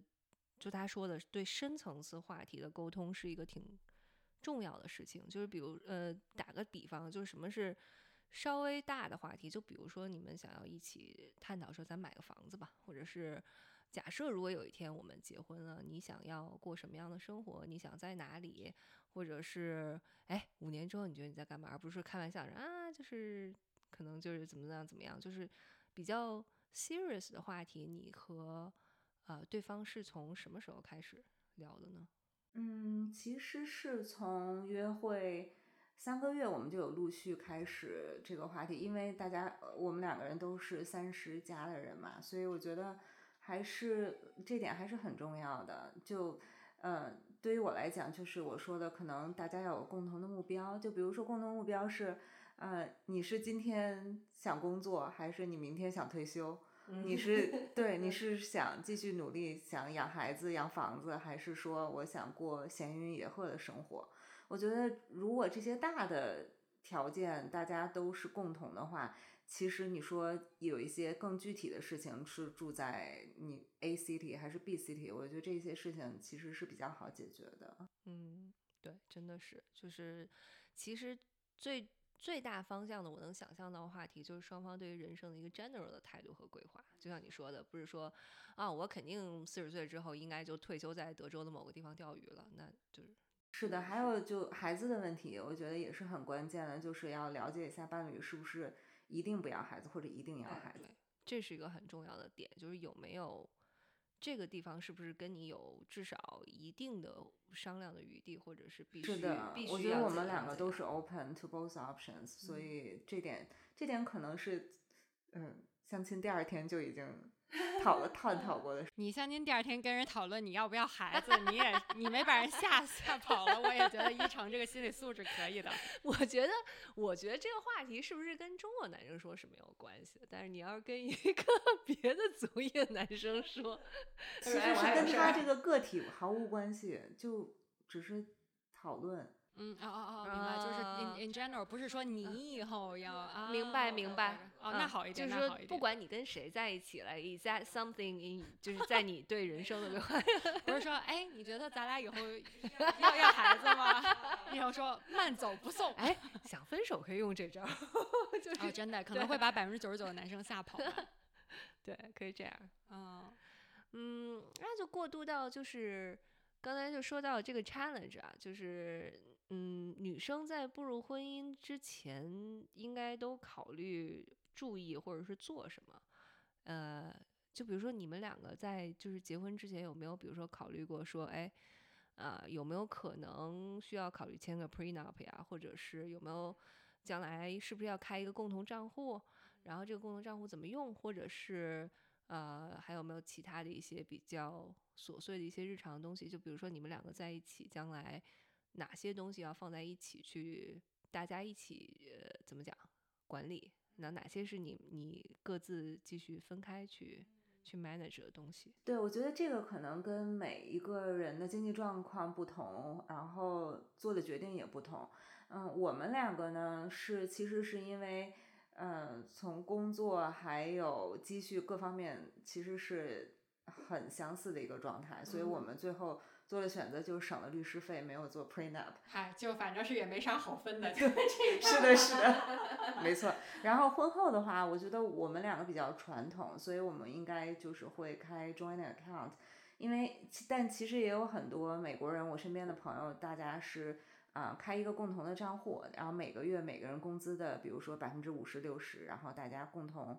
就他说的对深层次话题的沟通，是一个挺重要的事情。就是比如呃，打个比方，就是什么是稍微大的话题，就比如说你们想要一起探讨说，咱买个房子吧，或者是。假设如果有一天我们结婚了，你想要过什么样的生活？你想在哪里？或者是哎，五年之后你觉得你在干嘛？而不是开玩笑啊，就是可能就是怎么样怎么样，就是比较 serious 的话题。你和呃对方是从什么时候开始聊的呢？嗯，其实是从约会三个月，我们就有陆续开始这个话题，因为大家我们两个人都是三十加的人嘛，所以我觉得。还是这点还是很重要的。就，呃，对于我来讲，就是我说的，可能大家要有共同的目标。就比如说，共同目标是，呃，你是今天想工作，还是你明天想退休？你是 对，你是想继续努力，想养孩子、养房子，还是说我想过闲云野鹤的生活？我觉得，如果这些大的条件大家都是共同的话。其实你说有一些更具体的事情是住在你 A city 还是 B city，我觉得这些事情其实是比较好解决的。嗯，对，真的是，就是其实最最大方向的，我能想象到的话题就是双方对于人生的一个 general 的态度和规划。就像你说的，不是说啊，我肯定四十岁之后应该就退休在德州的某个地方钓鱼了，那就是是的。还有就孩子的问题，我觉得也是很关键的，就是要了解一下伴侣是不是。一定不要孩子，或者一定要孩子，这是一个很重要的点，就是有没有这个地方是不是跟你有至少一定的商量的余地，或者是必须？是的，我觉得我们两个都是 open to both options，所以这点这点可能是，嗯，相亲第二天就已经。讨论探讨过的，你像您第二天跟人讨论你要不要孩子，你也你没把人吓吓跑了，我也觉得一成这个心理素质可以的。我觉得，我觉得这个话题是不是跟中国男生说是没有关系的？但是你要是跟一个 别的族裔的男生说，其实是跟他这个个体毫无关系，就只是讨论。嗯哦哦哦，明白，就是 in in general，不是说你以后要啊，明白明白，哦，那好一点，就是说不管你跟谁在一起了，is that something in，就是在你对人生的规划，不是说哎，你觉得咱俩以后要要孩子吗？然后说慢走不送，哎，想分手可以用这招，就是真的可能会把百分之九十九的男生吓跑，对，可以这样，嗯。嗯，那就过渡到就是刚才就说到这个 challenge 啊，就是。嗯，女生在步入婚姻之前，应该都考虑注意或者是做什么？呃，就比如说你们两个在就是结婚之前有没有，比如说考虑过说，哎，啊，有没有可能需要考虑签个 prenup 呀，或者是有没有将来是不是要开一个共同账户？然后这个共同账户怎么用？或者是呃，还有没有其他的一些比较琐碎的一些日常的东西？就比如说你们两个在一起，将来哪些东西要放在一起去，大家一起呃怎么讲管理？那哪些是你你各自继续分开去去 manage 的东西？对，我觉得这个可能跟每一个人的经济状况不同，然后做的决定也不同。嗯，我们两个呢是其实是因为。嗯，从工作还有积蓄各方面，其实是很相似的一个状态，所以我们最后做的选择就是省了律师费，没有做 prenup。嗨，就反正是也没啥好分的，就是的，是的，没错。然后婚后的话，我觉得我们两个比较传统，所以我们应该就是会开 joint account，因为但其实也有很多美国人，我身边的朋友，大家是。啊，开一个共同的账户，然后每个月每个人工资的，比如说百分之五十、六十，然后大家共同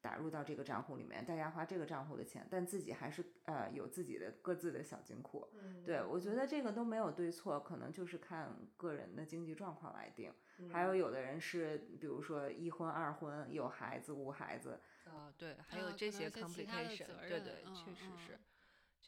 打入到这个账户里面，大家花这个账户的钱，但自己还是呃有自己的各自的小金库。对我觉得这个都没有对错，可能就是看个人的经济状况来定。还有有的人是，比如说一婚、二婚，有孩子、无孩子。啊，对，还有这些 complication，对对，确实是。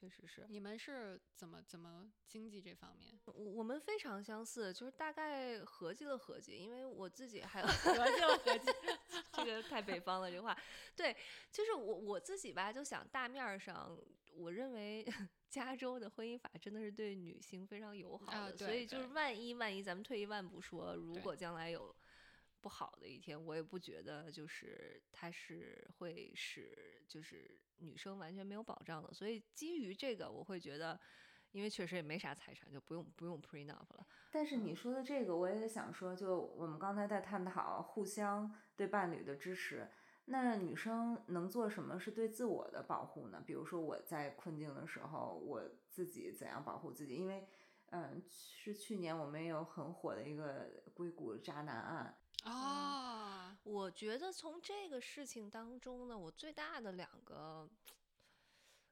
确实是，你们是怎么怎么经济这方面？我我们非常相似，就是大概合计了合计，因为我自己还 合计了合计，这个太北方了，这话。对，就是我我自己吧，就想大面上，我认为 加州的婚姻法真的是对女性非常友好的，所以就是万一万一，咱们退一万步说，如果将来有。不好的一天，我也不觉得就是它是会使就是女生完全没有保障的，所以基于这个，我会觉得，因为确实也没啥财产，就不用不用 prenup 了。但是你说的这个，我也想说，就我们刚才在探讨互相对伴侣的支持，那女生能做什么是对自我的保护呢？比如说我在困境的时候，我自己怎样保护自己？因为，嗯，是去年我们也有很火的一个硅谷渣男案。啊，我觉得从这个事情当中呢，我最大的两个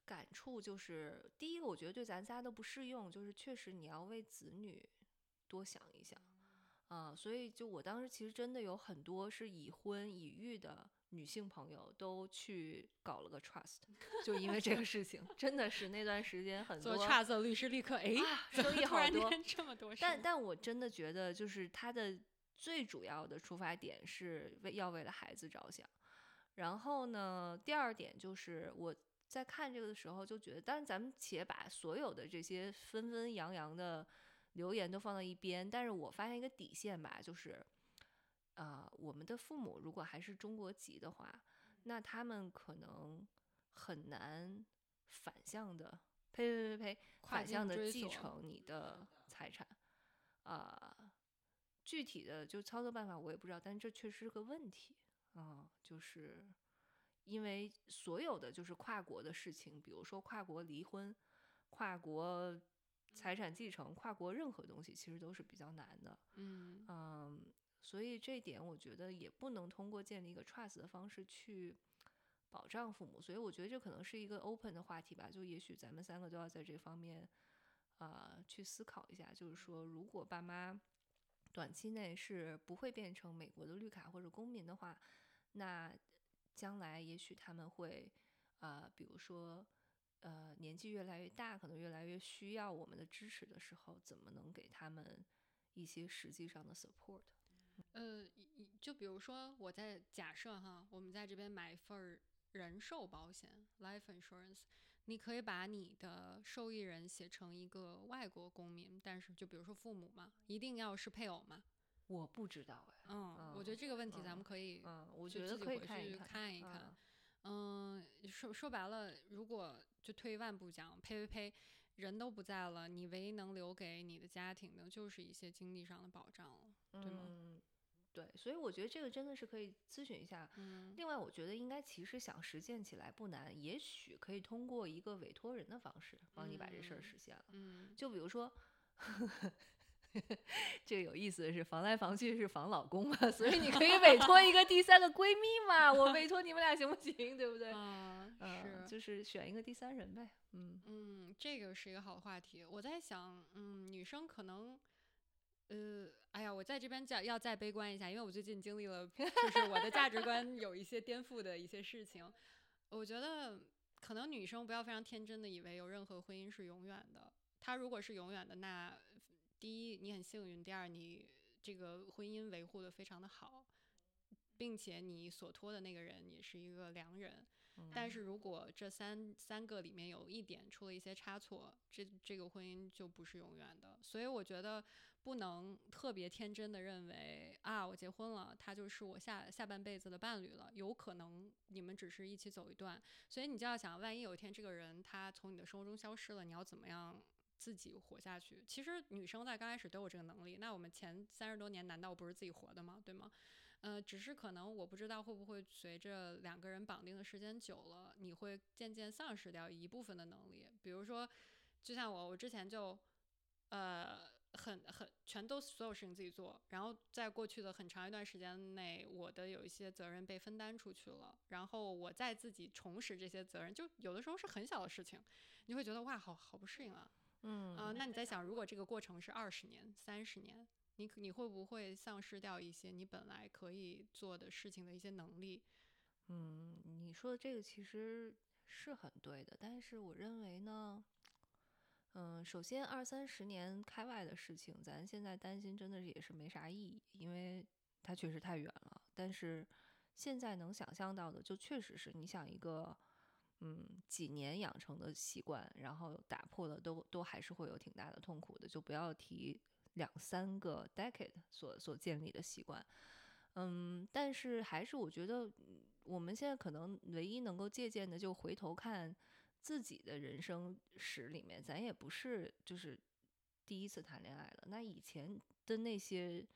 感触就是，第一个，我觉得对咱仨都不适用，就是确实你要为子女多想一想啊。所以，就我当时其实真的有很多是已婚已育的女性朋友都去搞了个 trust，就因为这个事情，真的是那段时间很多做 trust 律师立刻哎，生意好多，这么多。但但我真的觉得，就是他的。最主要的出发点是为要为了孩子着想，然后呢，第二点就是我在看这个的时候就觉得，当然咱们且把所有的这些纷纷扬扬的留言都放到一边，但是我发现一个底线吧，就是，啊，我们的父母如果还是中国籍的话，那他们可能很难反向的，呸呸呸呸，反向的继承你的财产，啊。具体的就操作办法我也不知道，但这确实是个问题啊，就是因为所有的就是跨国的事情，比如说跨国离婚、跨国财产继承、跨国任何东西，其实都是比较难的。嗯嗯，所以这一点我觉得也不能通过建立一个 trust 的方式去保障父母，所以我觉得这可能是一个 open 的话题吧，就也许咱们三个都要在这方面啊去思考一下，就是说如果爸妈。短期内是不会变成美国的绿卡或者公民的话，那将来也许他们会，呃，比如说，呃，年纪越来越大，可能越来越需要我们的支持的时候，怎么能给他们一些实际上的 support？呃，就比如说我在假设哈，我们在这边买一份人寿保险 （life insurance）。你可以把你的受益人写成一个外国公民，但是就比如说父母嘛，一定要是配偶吗？我不知道哎。嗯，我觉得这个问题咱们可以，嗯，我觉得可以看一看。嗯，说说白了，如果就退一万步讲，呸呸呸，人都不在了，你唯一能留给你的家庭的就是一些经济上的保障了，对吗？对，所以我觉得这个真的是可以咨询一下。嗯，另外，我觉得应该其实想实践起来不难，也许可以通过一个委托人的方式帮你把这事儿实现了。嗯，就比如说，这个有意思的是，防来防去是防老公嘛，所以你可以委托一个第三个闺蜜嘛，我委托你们俩行不行？对不对？嗯，是，就是选一个第三人呗。嗯嗯，这个是一个好话题。我在想，嗯，女生可能，呃，哎呀，我在这边讲要再悲观一下，因为我最近经历了，就是我的价值观有一些颠覆的一些事情。我觉得可能女生不要非常天真的以为有任何婚姻是永远的。她如果是永远的，那。第一，你很幸运；第二，你这个婚姻维护的非常的好，并且你所托的那个人也是一个良人。但是如果这三三个里面有一点出了一些差错，这这个婚姻就不是永远的。所以我觉得不能特别天真的认为啊，我结婚了，他就是我下下半辈子的伴侣了。有可能你们只是一起走一段，所以你就要想，万一有一天这个人他从你的生活中消失了，你要怎么样？自己活下去，其实女生在刚开始都有这个能力。那我们前三十多年难道不是自己活的吗？对吗？呃，只是可能我不知道会不会随着两个人绑定的时间久了，你会渐渐丧失掉一部分的能力。比如说，就像我，我之前就呃很很全都所有事情自己做，然后在过去的很长一段时间内，我的有一些责任被分担出去了，然后我再自己重拾这些责任，就有的时候是很小的事情，你会觉得哇，好好不适应啊。嗯啊，那你在想，如果这个过程是二十年、三十年，你你会不会丧失掉一些你本来可以做的事情的一些能力？嗯，你说的这个其实是很对的，但是我认为呢，嗯，首先二三十年开外的事情，咱现在担心真的是也是没啥意义，因为它确实太远了。但是现在能想象到的，就确实是你想一个。嗯，几年养成的习惯，然后打破了，都都还是会有挺大的痛苦的。就不要提两三个 decade 所所建立的习惯。嗯，但是还是我觉得，我们现在可能唯一能够借鉴的，就回头看自己的人生史里面，咱也不是就是第一次谈恋爱了。那以前的那些。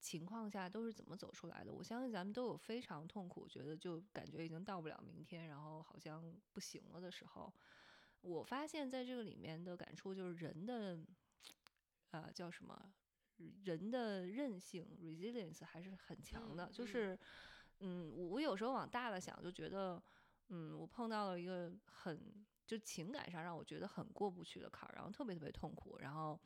情况下都是怎么走出来的？我相信咱们都有非常痛苦，觉得就感觉已经到不了明天，然后好像不行了的时候。我发现在这个里面的感触就是人的，呃，叫什么？人的韧性 （resilience） 还是很强的。就是，嗯，我有时候往大了想，就觉得，嗯，我碰到了一个很就情感上让我觉得很过不去的坎儿，然后特别特别痛苦。然后，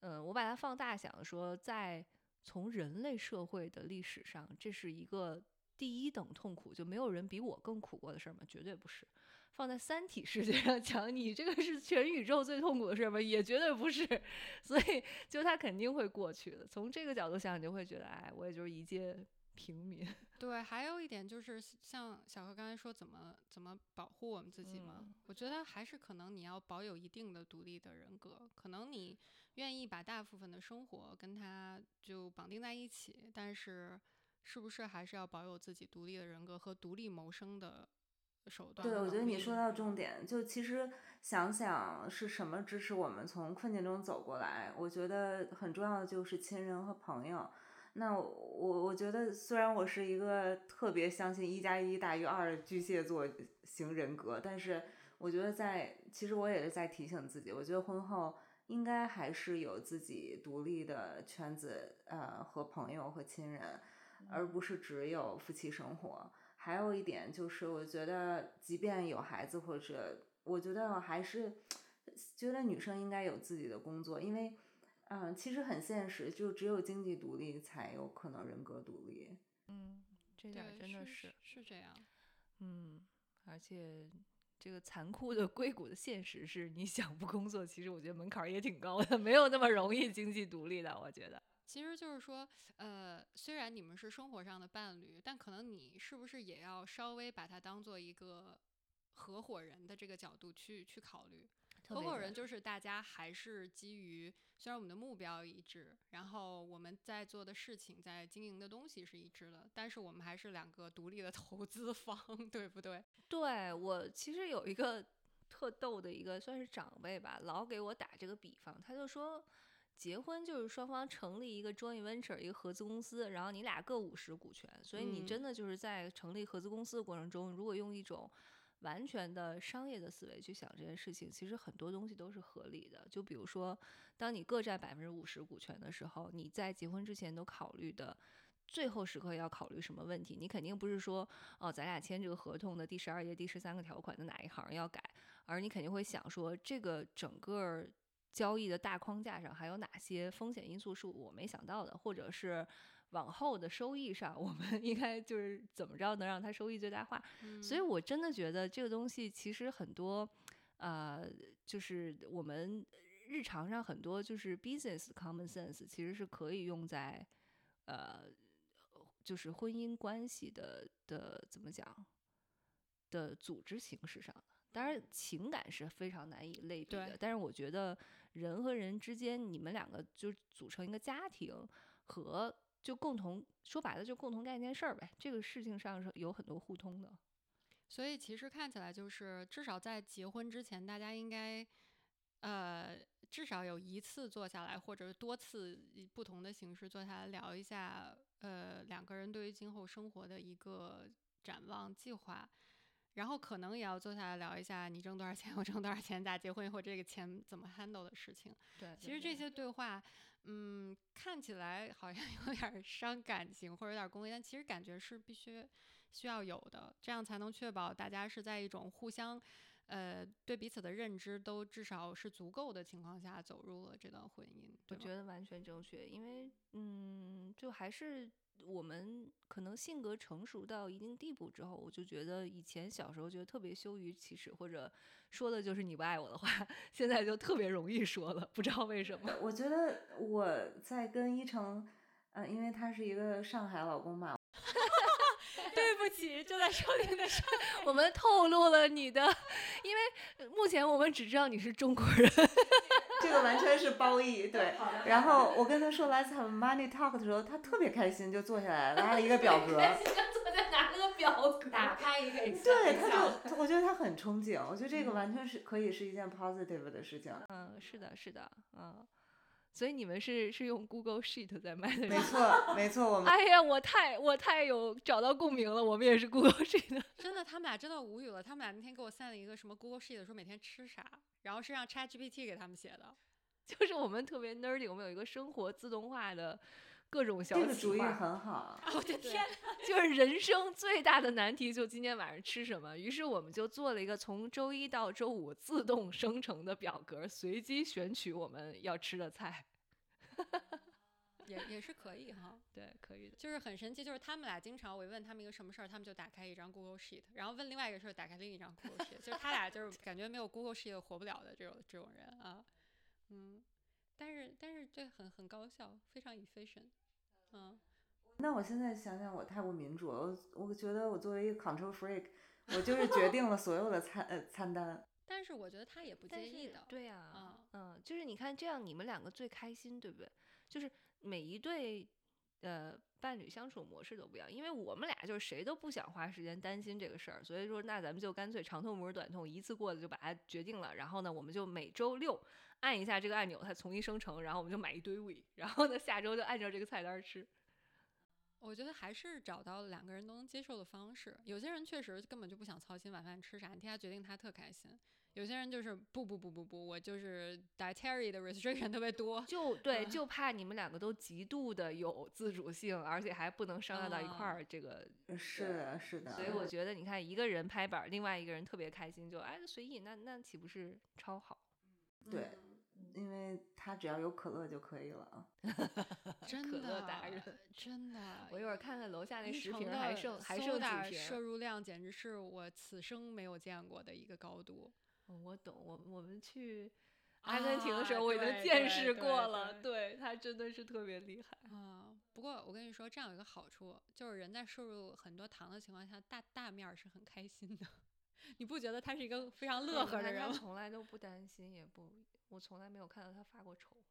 嗯，我把它放大想说，在从人类社会的历史上，这是一个第一等痛苦，就没有人比我更苦过的事儿吗？绝对不是。放在三体世界上讲，你这个是全宇宙最痛苦的事儿吗？也绝对不是。所以，就他肯定会过去的。从这个角度想，你就会觉得，哎，我也就是一介平民。对，还有一点就是，像小何刚才说，怎么怎么保护我们自己嘛？我觉得还是可能你要保有一定的独立的人格，可能你。愿意把大部分的生活跟他就绑定在一起，但是是不是还是要保有自己独立的人格和独立谋生的手段？对，我觉得你说到重点，就其实想想是什么支持我们从困境中走过来，我觉得很重要的就是亲人和朋友。那我我觉得虽然我是一个特别相信一加一大于二巨蟹座型人格，但是我觉得在其实我也是在提醒自己，我觉得婚后。应该还是有自己独立的圈子，呃，和朋友和亲人，而不是只有夫妻生活。还有一点就是，我觉得即便有孩子，或者我觉得还是觉得女生应该有自己的工作，因为，嗯，其实很现实，就只有经济独立才有可能人格独立。嗯，这点真的是是这样。嗯，而且。这个残酷的硅谷的现实是，你想不工作，其实我觉得门槛也挺高的，没有那么容易经济独立的。我觉得，其实就是说，呃，虽然你们是生活上的伴侣，但可能你是不是也要稍微把它当做一个合伙人的这个角度去去考虑。合伙人就是大家还是基于，虽然我们的目标一致，然后我们在做的事情、在经营的东西是一致的，但是我们还是两个独立的投资方，对不对？对我其实有一个特逗的一个算是长辈吧，老给我打这个比方，他就说，结婚就是双方成立一个 joint venture 一个合资公司，然后你俩各五十股权，所以你真的就是在成立合资公司的过程中，如果用一种完全的商业的思维去想这件事情，其实很多东西都是合理的。就比如说，当你各占百分之五十股权的时候，你在结婚之前都考虑的，最后时刻要考虑什么问题？你肯定不是说，哦，咱俩签这个合同的第十二页第十三个条款的哪一行要改，而你肯定会想说，这个整个交易的大框架上还有哪些风险因素是我没想到的，或者是。往后的收益上，我们应该就是怎么着能让它收益最大化？所以我真的觉得这个东西其实很多，呃，就是我们日常上很多就是 business common sense，其实是可以用在呃，就是婚姻关系的的怎么讲的组织形式上的。当然，情感是非常难以类比的，但是我觉得人和人之间，你们两个就组成一个家庭和。就共同说白了，就共同干一件事儿呗。这个事情上是有很多互通的，所以其实看起来就是，至少在结婚之前，大家应该，呃，至少有一次坐下来，或者多次以不同的形式坐下来聊一下，呃，两个人对于今后生活的一个展望计划。然后可能也要坐下来聊一下，你挣多少钱，我挣多少钱，咋结婚以后这个钱怎么 handle 的事情。对，其实这些对话。嗯，看起来好像 有点伤感情或者有点功利，但其实感觉是必须需要有的，这样才能确保大家是在一种互相，呃，对彼此的认知都至少是足够的情况下走入了这段婚姻。我觉得完全正确，因为嗯，就还是。我们可能性格成熟到一定地步之后，我就觉得以前小时候觉得特别羞于启齿，或者说的就是你不爱我的话，现在就特别容易说了，不知道为什么。我觉得我在跟一成，嗯，因为他是一个上海老公嘛。对不起，就在收听的是我们透露了你的，因为目前我们只知道你是中国人。这个完全是褒义，对。然后我跟他说 Let's have money talk 的时候，他特别开心，就坐下来拉了一个表格。坐在拿了个表格，打开一个。对，他就我觉得他很憧憬，我觉得这个完全是可以是一件 positive 的事情。嗯，是的，是的，嗯。所以你们是是用 Google Sheet 在卖的？没错，没错，我们。哎呀，我太我太有找到共鸣了，我们也是 Google Sheet。真的，他们俩真的无语了。他们俩那天给我 send 了一个什么 Google Sheet，说每天吃啥，然后是让 ChatGPT 给他们写的。就是我们特别 nerdy，我们有一个生活自动化的各种小这个主意很好。我的天，就是人生最大的难题，就今天晚上吃什么。于是我们就做了一个从周一到周五自动生成的表格，随机选取我们要吃的菜。也也是可以哈，对，可以的。就是很神奇，就是他们俩经常我问他们一个什么事儿，他们就打开一张 Google Sheet，然后问另外一个事儿，打开另一张 Google Sheet。就是他俩就是感觉没有 Google Sheet 活不了的这种这种人啊。嗯，但是但是这很很高效，非常 efficient。嗯，那我现在想想，我太不民主了。我我觉得我作为一个 control freak，我就是决定了所有的餐呃餐单。但是我觉得他也不介意的。对呀，嗯嗯，就是你看这样，你们两个最开心，对不对？就是每一对呃伴侣相处模式都不一样，因为我们俩就是谁都不想花时间担心这个事儿，所以说那咱们就干脆长痛不如短痛，一次过的就把它决定了。然后呢，我们就每周六按一下这个按钮，它重新生成，然后我们就买一堆胃，然后呢下周就按照这个菜单吃。我觉得还是找到两个人都能接受的方式。有些人确实根本就不想操心晚饭吃啥，你替他决定，他特开心。有些人就是不不不不不，我就是 dietary 的 restriction 特别多，就对，就怕你们两个都极度的有自主性，而且还不能商量到一块儿。这个是的，是的。所以我觉得，你看一个人拍板，另外一个人特别开心，就哎随意，那那岂不是超好？对，因为他只要有可乐就可以了啊。真的，可乐达人，真的。我一会儿看看楼下那十瓶还剩还剩几瓶，摄入量简直是我此生没有见过的一个高度。我懂，我我们去阿根廷的时候，我已经见识过了。对他真的是特别厉害啊！不过我跟你说，这样有一个好处，就是人在摄入很多糖的情况下，大大面是很开心的。你不觉得他是一个非常乐呵的人吗？从来都不担心，也不，我从来没有看到他发过愁。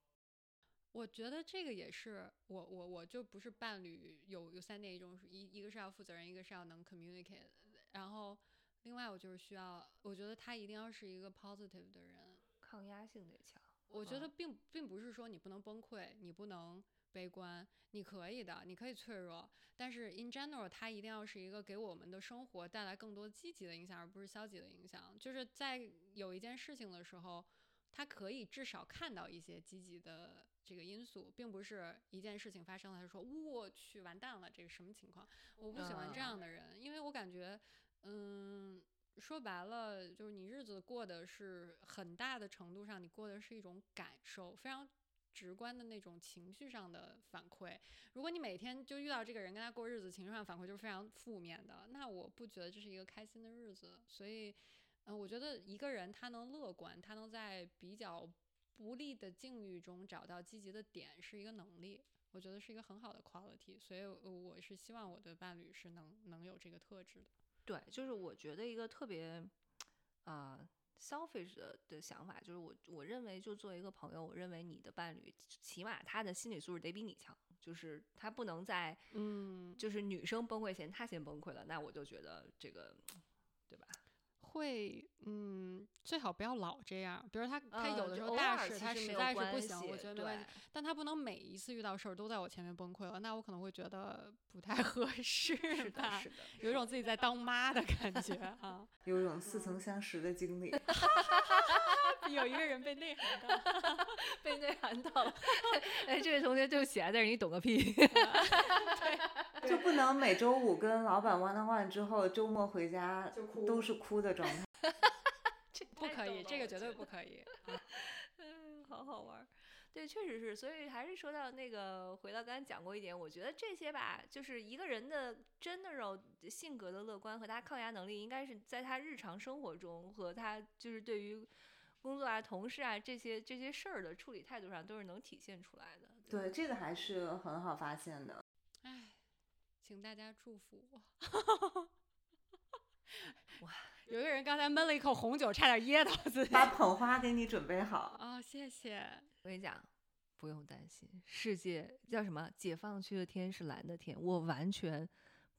我觉得这个也是，我我我就不是伴侣，有有三点，一种一一个是要负责任，一个是要能 communicate，然后。另外，我就是需要，我觉得他一定要是一个 positive 的人，抗压性得强。我觉得并并不是说你不能崩溃，你不能悲观，你可以的，你可以脆弱，但是 in general，他一定要是一个给我们的生活带来更多积极的影响，而不是消极的影响。就是在有一件事情的时候，他可以至少看到一些积极的这个因素，并不是一件事情发生了，他说我去完蛋了，这个什么情况？我不喜欢这样的人，因为我感觉，嗯。说白了，就是你日子过的是很大的程度上，你过的是一种感受，非常直观的那种情绪上的反馈。如果你每天就遇到这个人跟他过日子，情绪上反馈就是非常负面的，那我不觉得这是一个开心的日子。所以，嗯，我觉得一个人他能乐观，他能在比较不利的境遇中找到积极的点，是一个能力，我觉得是一个很好的 quality。所以，我是希望我的伴侣是能能有这个特质的。对，就是我觉得一个特别，啊，selfish 的的想法，就是我我认为，就作为一个朋友，我认为你的伴侣起码他的心理素质得比你强，就是他不能在，嗯，就是女生崩溃前他先崩溃了，那我就觉得这个？会，嗯，最好不要老这样。比如他，他有的时候大事他实在是不行，我觉得没关系。但他不能每一次遇到事儿都在我前面崩溃了，那我可能会觉得不太合适。是的，是的，有一种自己在当妈的感觉啊，有一种似曾相识的经历。有一个人被内涵到，被内涵到了。哎，这位同学对不起啊，但是你懂个屁。就不能每周五跟老板 one on one 之后，周末回家都是哭的状态。这不可以，这个绝对不可以。嗯，好好玩。对，确实是。所以还是说到那个，回到刚才讲过一点，我觉得这些吧，就是一个人的 general 性格的乐观和他抗压能力，应该是在他日常生活中和他就是对于工作啊、同事啊这些这些事儿的处理态度上，都是能体现出来的。对，这个还是很好发现的。哎。请大家祝福我。哇，有一个人刚才闷了一口红酒，差点噎到自己。把捧花给你准备好啊，谢谢。我跟你讲，不用担心，世界叫什么？解放区的天是蓝的天，我完全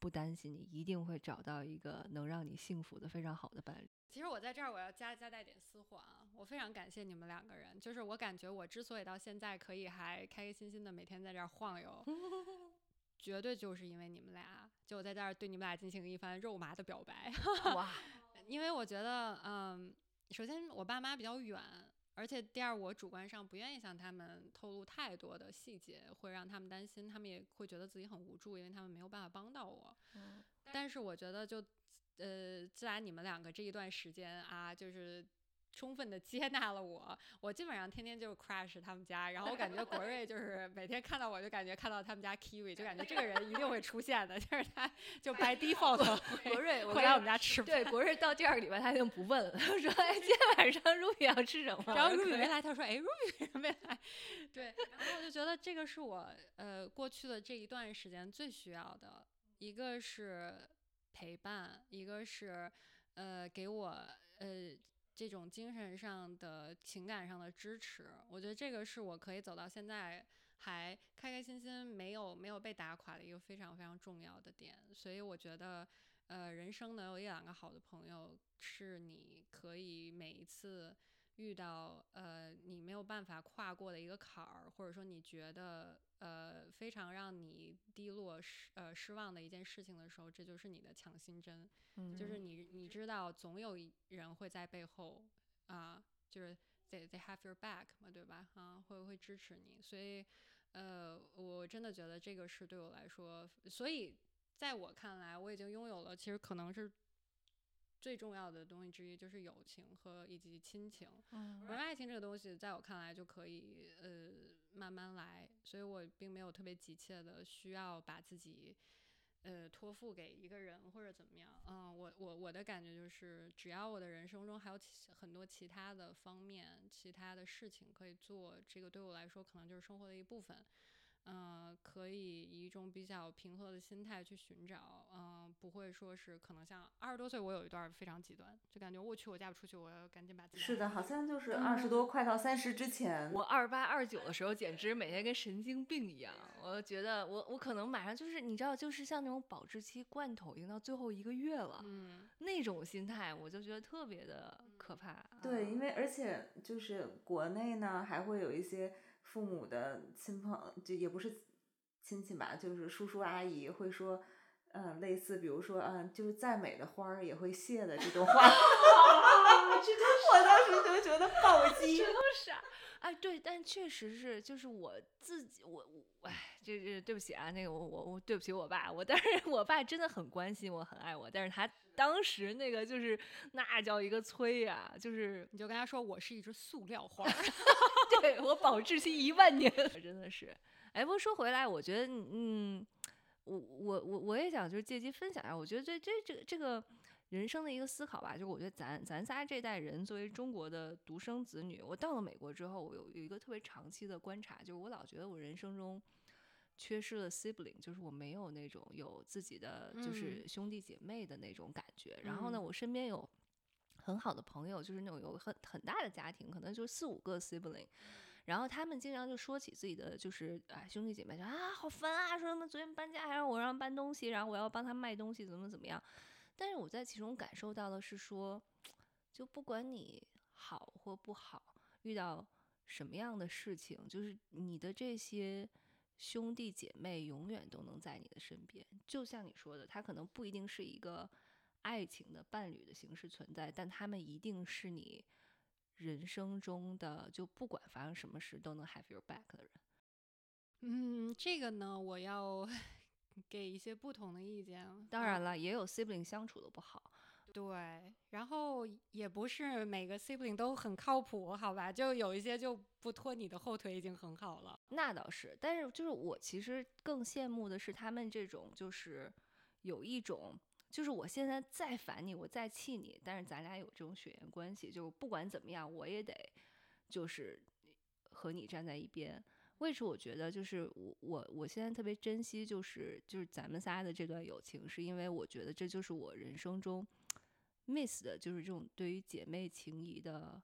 不担心你一定会找到一个能让你幸福的非常好的伴侣。其实我在这儿我要加加带点私货啊，我非常感谢你们两个人，就是我感觉我之所以到现在可以还开开心心的每天在这儿晃悠。绝对就是因为你们俩，就我在这儿对你们俩进行一番肉麻的表白。哇，因为我觉得，嗯，首先我爸妈比较远，而且第二我主观上不愿意向他们透露太多的细节，会让他们担心，他们也会觉得自己很无助，因为他们没有办法帮到我。嗯，但是我觉得就，呃，自然你们两个这一段时间啊，就是。充分的接纳了我，我基本上天天就 crash 他们家，然后我感觉国瑞就是每天看到我就感觉看到他们家 Kiwi，就感觉这个人一定会出现的，就是他就 by default 国瑞会来我们家吃饭。对，国瑞到第二个礼拜他已经不问了，他说：“哎，今天晚上 Ruby 要吃什么？” 然后 Ruby 没来，他说：“哎，Ruby 没来。”对，然后我就觉得这个是我呃过去的这一段时间最需要的，一个是陪伴，一个是呃给我呃。这种精神上的情感上的支持，我觉得这个是我可以走到现在还开开心心，没有没有被打垮的一个非常非常重要的点。所以我觉得，呃，人生能有一两个好的朋友，是你可以每一次。遇到呃你没有办法跨过的一个坎儿，或者说你觉得呃非常让你低落失呃失望的一件事情的时候，这就是你的强心针，就是你你知道总有一人会在背后啊，就是 they they have your back 嘛，对吧？啊，会会支持你，所以呃我真的觉得这个是对我来说，所以在我看来，我已经拥有了，其实可能是。最重要的东西之一就是友情和以及亲情，而爱情这个东西在我看来就可以呃慢慢来，所以我并没有特别急切的需要把自己呃托付给一个人或者怎么样，嗯，我我我的感觉就是只要我的人生中还有其很多其他的方面、其他的事情可以做，这个对我来说可能就是生活的一部分。嗯，可以以一种比较平和的心态去寻找，嗯，不会说是可能像二十多岁，我有一段非常极端，就感觉我去我嫁不出去，我要赶紧把自己。是的，好像就是二十多快到三十之前，我二十八、二十九的时候，简直每天跟神经病一样。我觉得我我可能马上就是你知道，就是像那种保质期罐头，已经到最后一个月了，嗯，那种心态，我就觉得特别的可怕。对，因为而且就是国内呢，还会有一些。父母的亲朋，就也不是亲戚吧，就是叔叔阿姨会说，嗯，类似比如说，嗯，就是再美的花儿也会谢的这种话。我当时就觉得暴击，真傻。哎，对，但确实是，就是我自己，我我，哎，这这对不起啊，那个我我我对不起我爸，我 但是我爸真的很关心我，很爱我，但是他当时那个就是那叫一个催呀，就是你就跟他说我是一只塑料花，对我保质期一万年，真的是。哎，不过说回来，我觉得，嗯，我我我我也想就是借机分享一下，我觉得这这这个这个。人生的一个思考吧，就是我觉得咱咱仨这代人作为中国的独生子女，我到了美国之后，我有有一个特别长期的观察，就是我老觉得我人生中缺失了 sibling，就是我没有那种有自己的就是兄弟姐妹的那种感觉。然后呢，我身边有很好的朋友，就是那种有很很大的家庭，可能就四五个 sibling，然后他们经常就说起自己的就是啊兄弟姐妹，就啊好烦啊，说什么昨天搬家还让我让搬东西，然后我要帮他卖东西，怎么怎么样。但是我在其中感受到的是说，就不管你好或不好，遇到什么样的事情，就是你的这些兄弟姐妹永远都能在你的身边。就像你说的，他可能不一定是一个爱情的伴侣的形式存在，但他们一定是你人生中的，就不管发生什么事都能 have your back 的人。嗯，这个呢，我要。给一些不同的意见，当然了，也有 sibling 相处的不好，对，然后也不是每个 sibling 都很靠谱，好吧，就有一些就不拖你的后腿已经很好了。那倒是，但是就是我其实更羡慕的是他们这种，就是有一种，就是我现在再烦你，我再气你，但是咱俩有这种血缘关系，就不管怎么样，我也得就是和你站在一边。为什么我觉得就是我我我现在特别珍惜就是就是咱们仨的这段友情，是因为我觉得这就是我人生中 miss 的，就是这种对于姐妹情谊的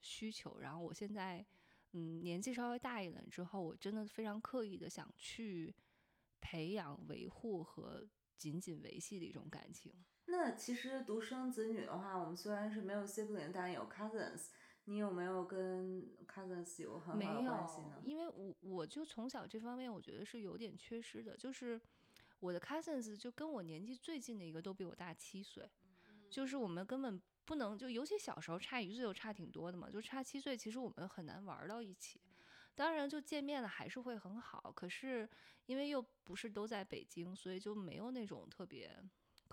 需求。然后我现在嗯年纪稍微大一点之后，我真的非常刻意的想去培养、维护和紧紧维系的一种感情。那其实独生子女的话，我们虽然是没有 sibling，但有 cousins。你有没有跟 cousins 有很好的关系呢？因为我我就从小这方面我觉得是有点缺失的，就是我的 cousins 就跟我年纪最近的一个都比我大七岁，就是我们根本不能就尤其小时候差一岁就差挺多的嘛，就差七岁，其实我们很难玩到一起。当然就见面了还是会很好，可是因为又不是都在北京，所以就没有那种特别。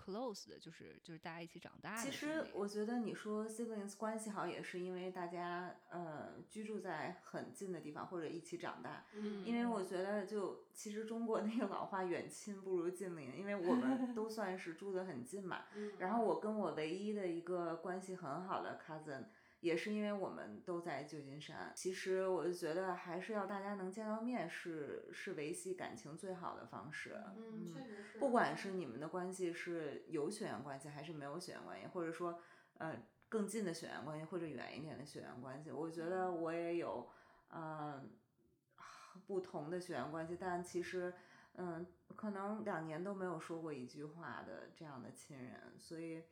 Close 的就是就是大家一起长大。其实我觉得你说 siblings 关系好，也是因为大家呃居住在很近的地方或者一起长大。嗯。因为我觉得就其实中国那个老话远亲不如近邻，因为我们都算是住得很近嘛。嗯。然后我跟我唯一的一个关系很好的 cousin。也是因为我们都在旧金山，其实我就觉得还是要大家能见到面是是维系感情最好的方式。嗯，确实是。不管是你们的关系是有血缘关系还是没有血缘关系，或者说呃更近的血缘关系或者远一点的血缘关系，我觉得我也有嗯不同的血缘关系，但其实嗯可能两年都没有说过一句话的这样的亲人，所以。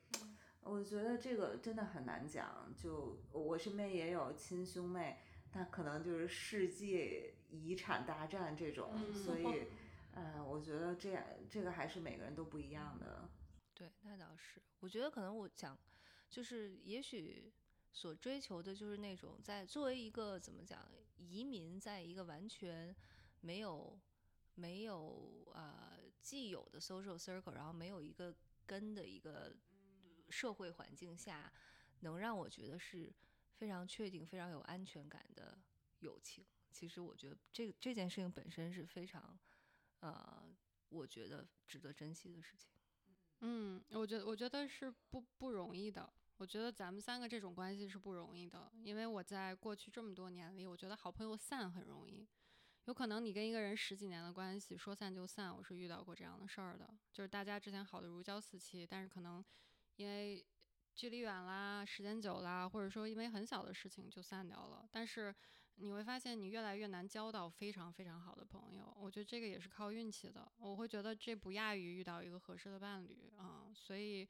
我觉得这个真的很难讲。就我身边也有亲兄妹，他可能就是世界遗产大战这种，所以，呃，我觉得这样这个还是每个人都不一样的。对，那倒是。我觉得可能我讲，就是也许所追求的就是那种在作为一个怎么讲移民，在一个完全没有没有呃既有的 social circle，然后没有一个根的一个。社会环境下，能让我觉得是非常确定、非常有安全感的友情，其实我觉得这这件事情本身是非常，呃，我觉得值得珍惜的事情。嗯，我觉得我觉得是不不容易的。我觉得咱们三个这种关系是不容易的，因为我在过去这么多年里，我觉得好朋友散很容易。有可能你跟一个人十几年的关系说散就散，我是遇到过这样的事儿的，就是大家之前好的如胶似漆，但是可能。因为距离远啦，时间久啦，或者说因为很小的事情就散掉了。但是你会发现，你越来越难交到非常非常好的朋友。我觉得这个也是靠运气的。我会觉得这不亚于遇到一个合适的伴侣啊，所以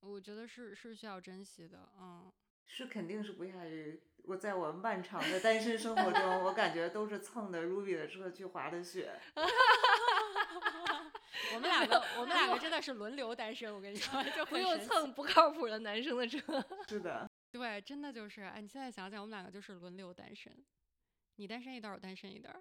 我觉得是是需要珍惜的。嗯，是肯定是不亚于我在我漫长的单身生活中，我感觉都是蹭的 Ruby 的车去滑的雪。我们 两个，我们两个真的是轮流单身。我跟你说，就不用蹭不靠谱的男生的车。是的，对，真的就是。哎，你现在想想，我们两个就是轮流单身，你单身一段，我单身一段。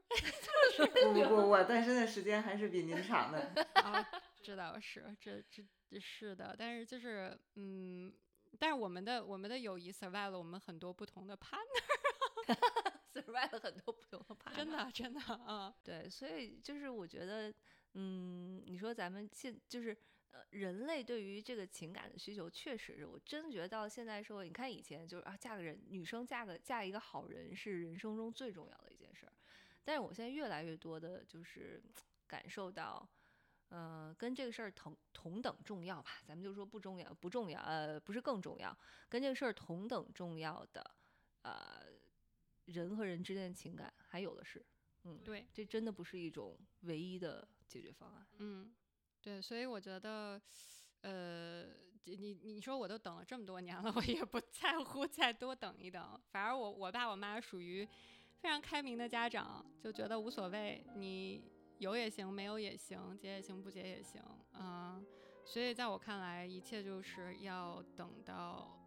不不不，我单身的时间还是比您长的。啊，知道是这这是的，但是就是嗯，但是我们的我们的友谊 survive 了我们很多不同的 partner，survive 了很多不同的 partner，真的真的啊，对，所以就是我觉得。嗯，你说咱们现就是呃，人类对于这个情感的需求，确实是我真觉得到现在社会，你看以前就是啊，嫁个人，女生嫁个嫁一个好人是人生中最重要的一件事儿，但是我现在越来越多的就是感受到，呃，跟这个事儿同同等重要吧，咱们就说不重要不重要，呃，不是更重要，跟这个事儿同等重要的，呃，人和人之间的情感还有的是，嗯，对，这真的不是一种唯一的。解决方案，嗯，对，所以我觉得，呃，你你说我都等了这么多年了，我也不在乎再多等一等。反而我我爸我妈属于非常开明的家长，就觉得无所谓，你有也行，没有也行，结也行，不结也行，嗯。所以在我看来，一切就是要等到，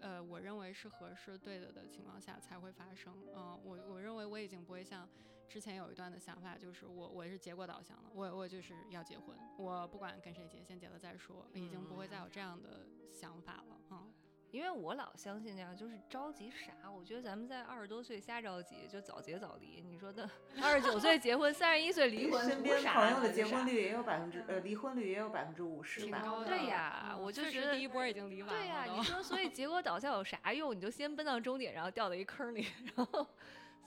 呃，我认为是合适、对的的情况下才会发生。嗯，我我认为我已经不会像。之前有一段的想法就是我我是结果导向的，我我就是要结婚，我不管跟谁结，先结了再说，已经不会再有这样的想法了嗯，因为我老相信那样，就是着急啥？我觉得咱们在二十多岁瞎着急，就早结早离。你说的 二十九岁结婚，三十一岁离婚，身边朋友的结婚率也有百分之呃离婚率也有百分之五十吧？对呀，我就觉得第一波已经离完了。对呀，你说所以结果导向有啥用？你就先奔到终点，然后掉到一坑里，然后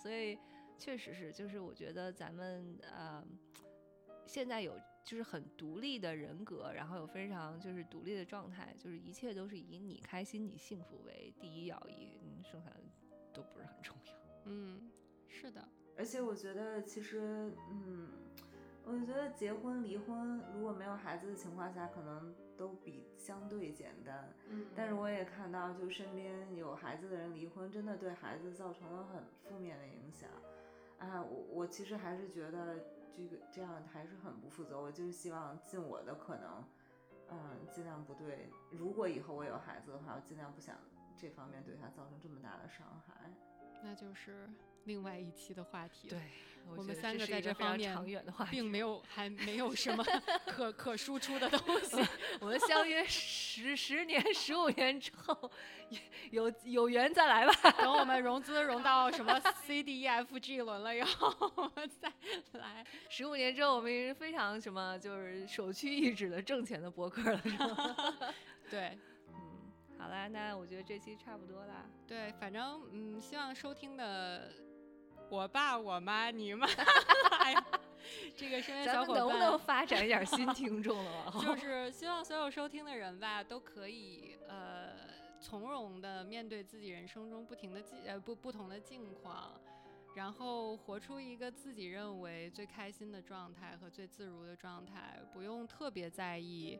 所以。确实是，就是我觉得咱们呃，现在有就是很独立的人格，然后有非常就是独立的状态，就是一切都是以你开心、你幸福为第一要义，剩下的都不是很重要。嗯，是的。而且我觉得，其实，嗯，我觉得结婚、离婚，如果没有孩子的情况下，可能都比相对简单。嗯。但是我也看到，就身边有孩子的人离婚，真的对孩子造成了很负面的影响。啊，我我其实还是觉得这个这样还是很不负责。我就是希望尽我的可能，嗯，尽量不对。如果以后我有孩子的话，我尽量不想这方面对他造成这么大的伤害。那就是另外一期的话题。对。我们三个在这方面并没有 还没有什么可可输出的东西。我们相约十十年、十五年之后，有有缘再来吧。等我们融资融到什么 C D E F G 轮了以后，我们再来。十五年之后，我们是非常什么，就是首屈一指的挣钱的博客了，是吗？对，嗯，好啦，那我觉得这期差不多啦。对，反正嗯，希望收听的。我爸、我妈、你妈，哎呀，这个身边小伙伴，能不能发展一点新 听众了？就是希望所有收听的人吧，都可以呃从容的面对自己人生中不停的境呃不不同的境况，然后活出一个自己认为最开心的状态和最自如的状态，不用特别在意。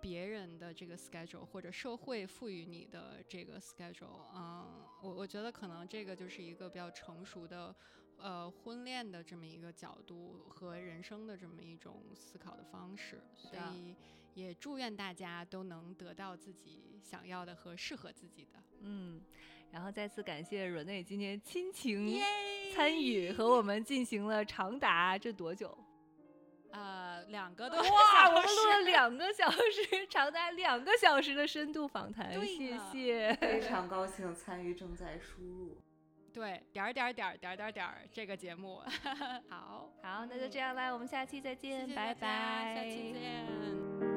别人的这个 schedule 或者社会赋予你的这个 schedule，嗯，我我觉得可能这个就是一个比较成熟的，呃，婚恋的这么一个角度和人生的这么一种思考的方式，所以也祝愿大家都能得到自己想要的和适合自己的，嗯，然后再次感谢阮内今天亲情参与和我们进行了长达这多久？呃，两个多哇，我们录了两个小时，长达两个小时的深度访谈，谢谢，非常高兴参与正在输入，对，点儿点儿点儿点儿点儿点儿这个节目，好好，那就这样啦，我们下期再见，拜拜，下期见。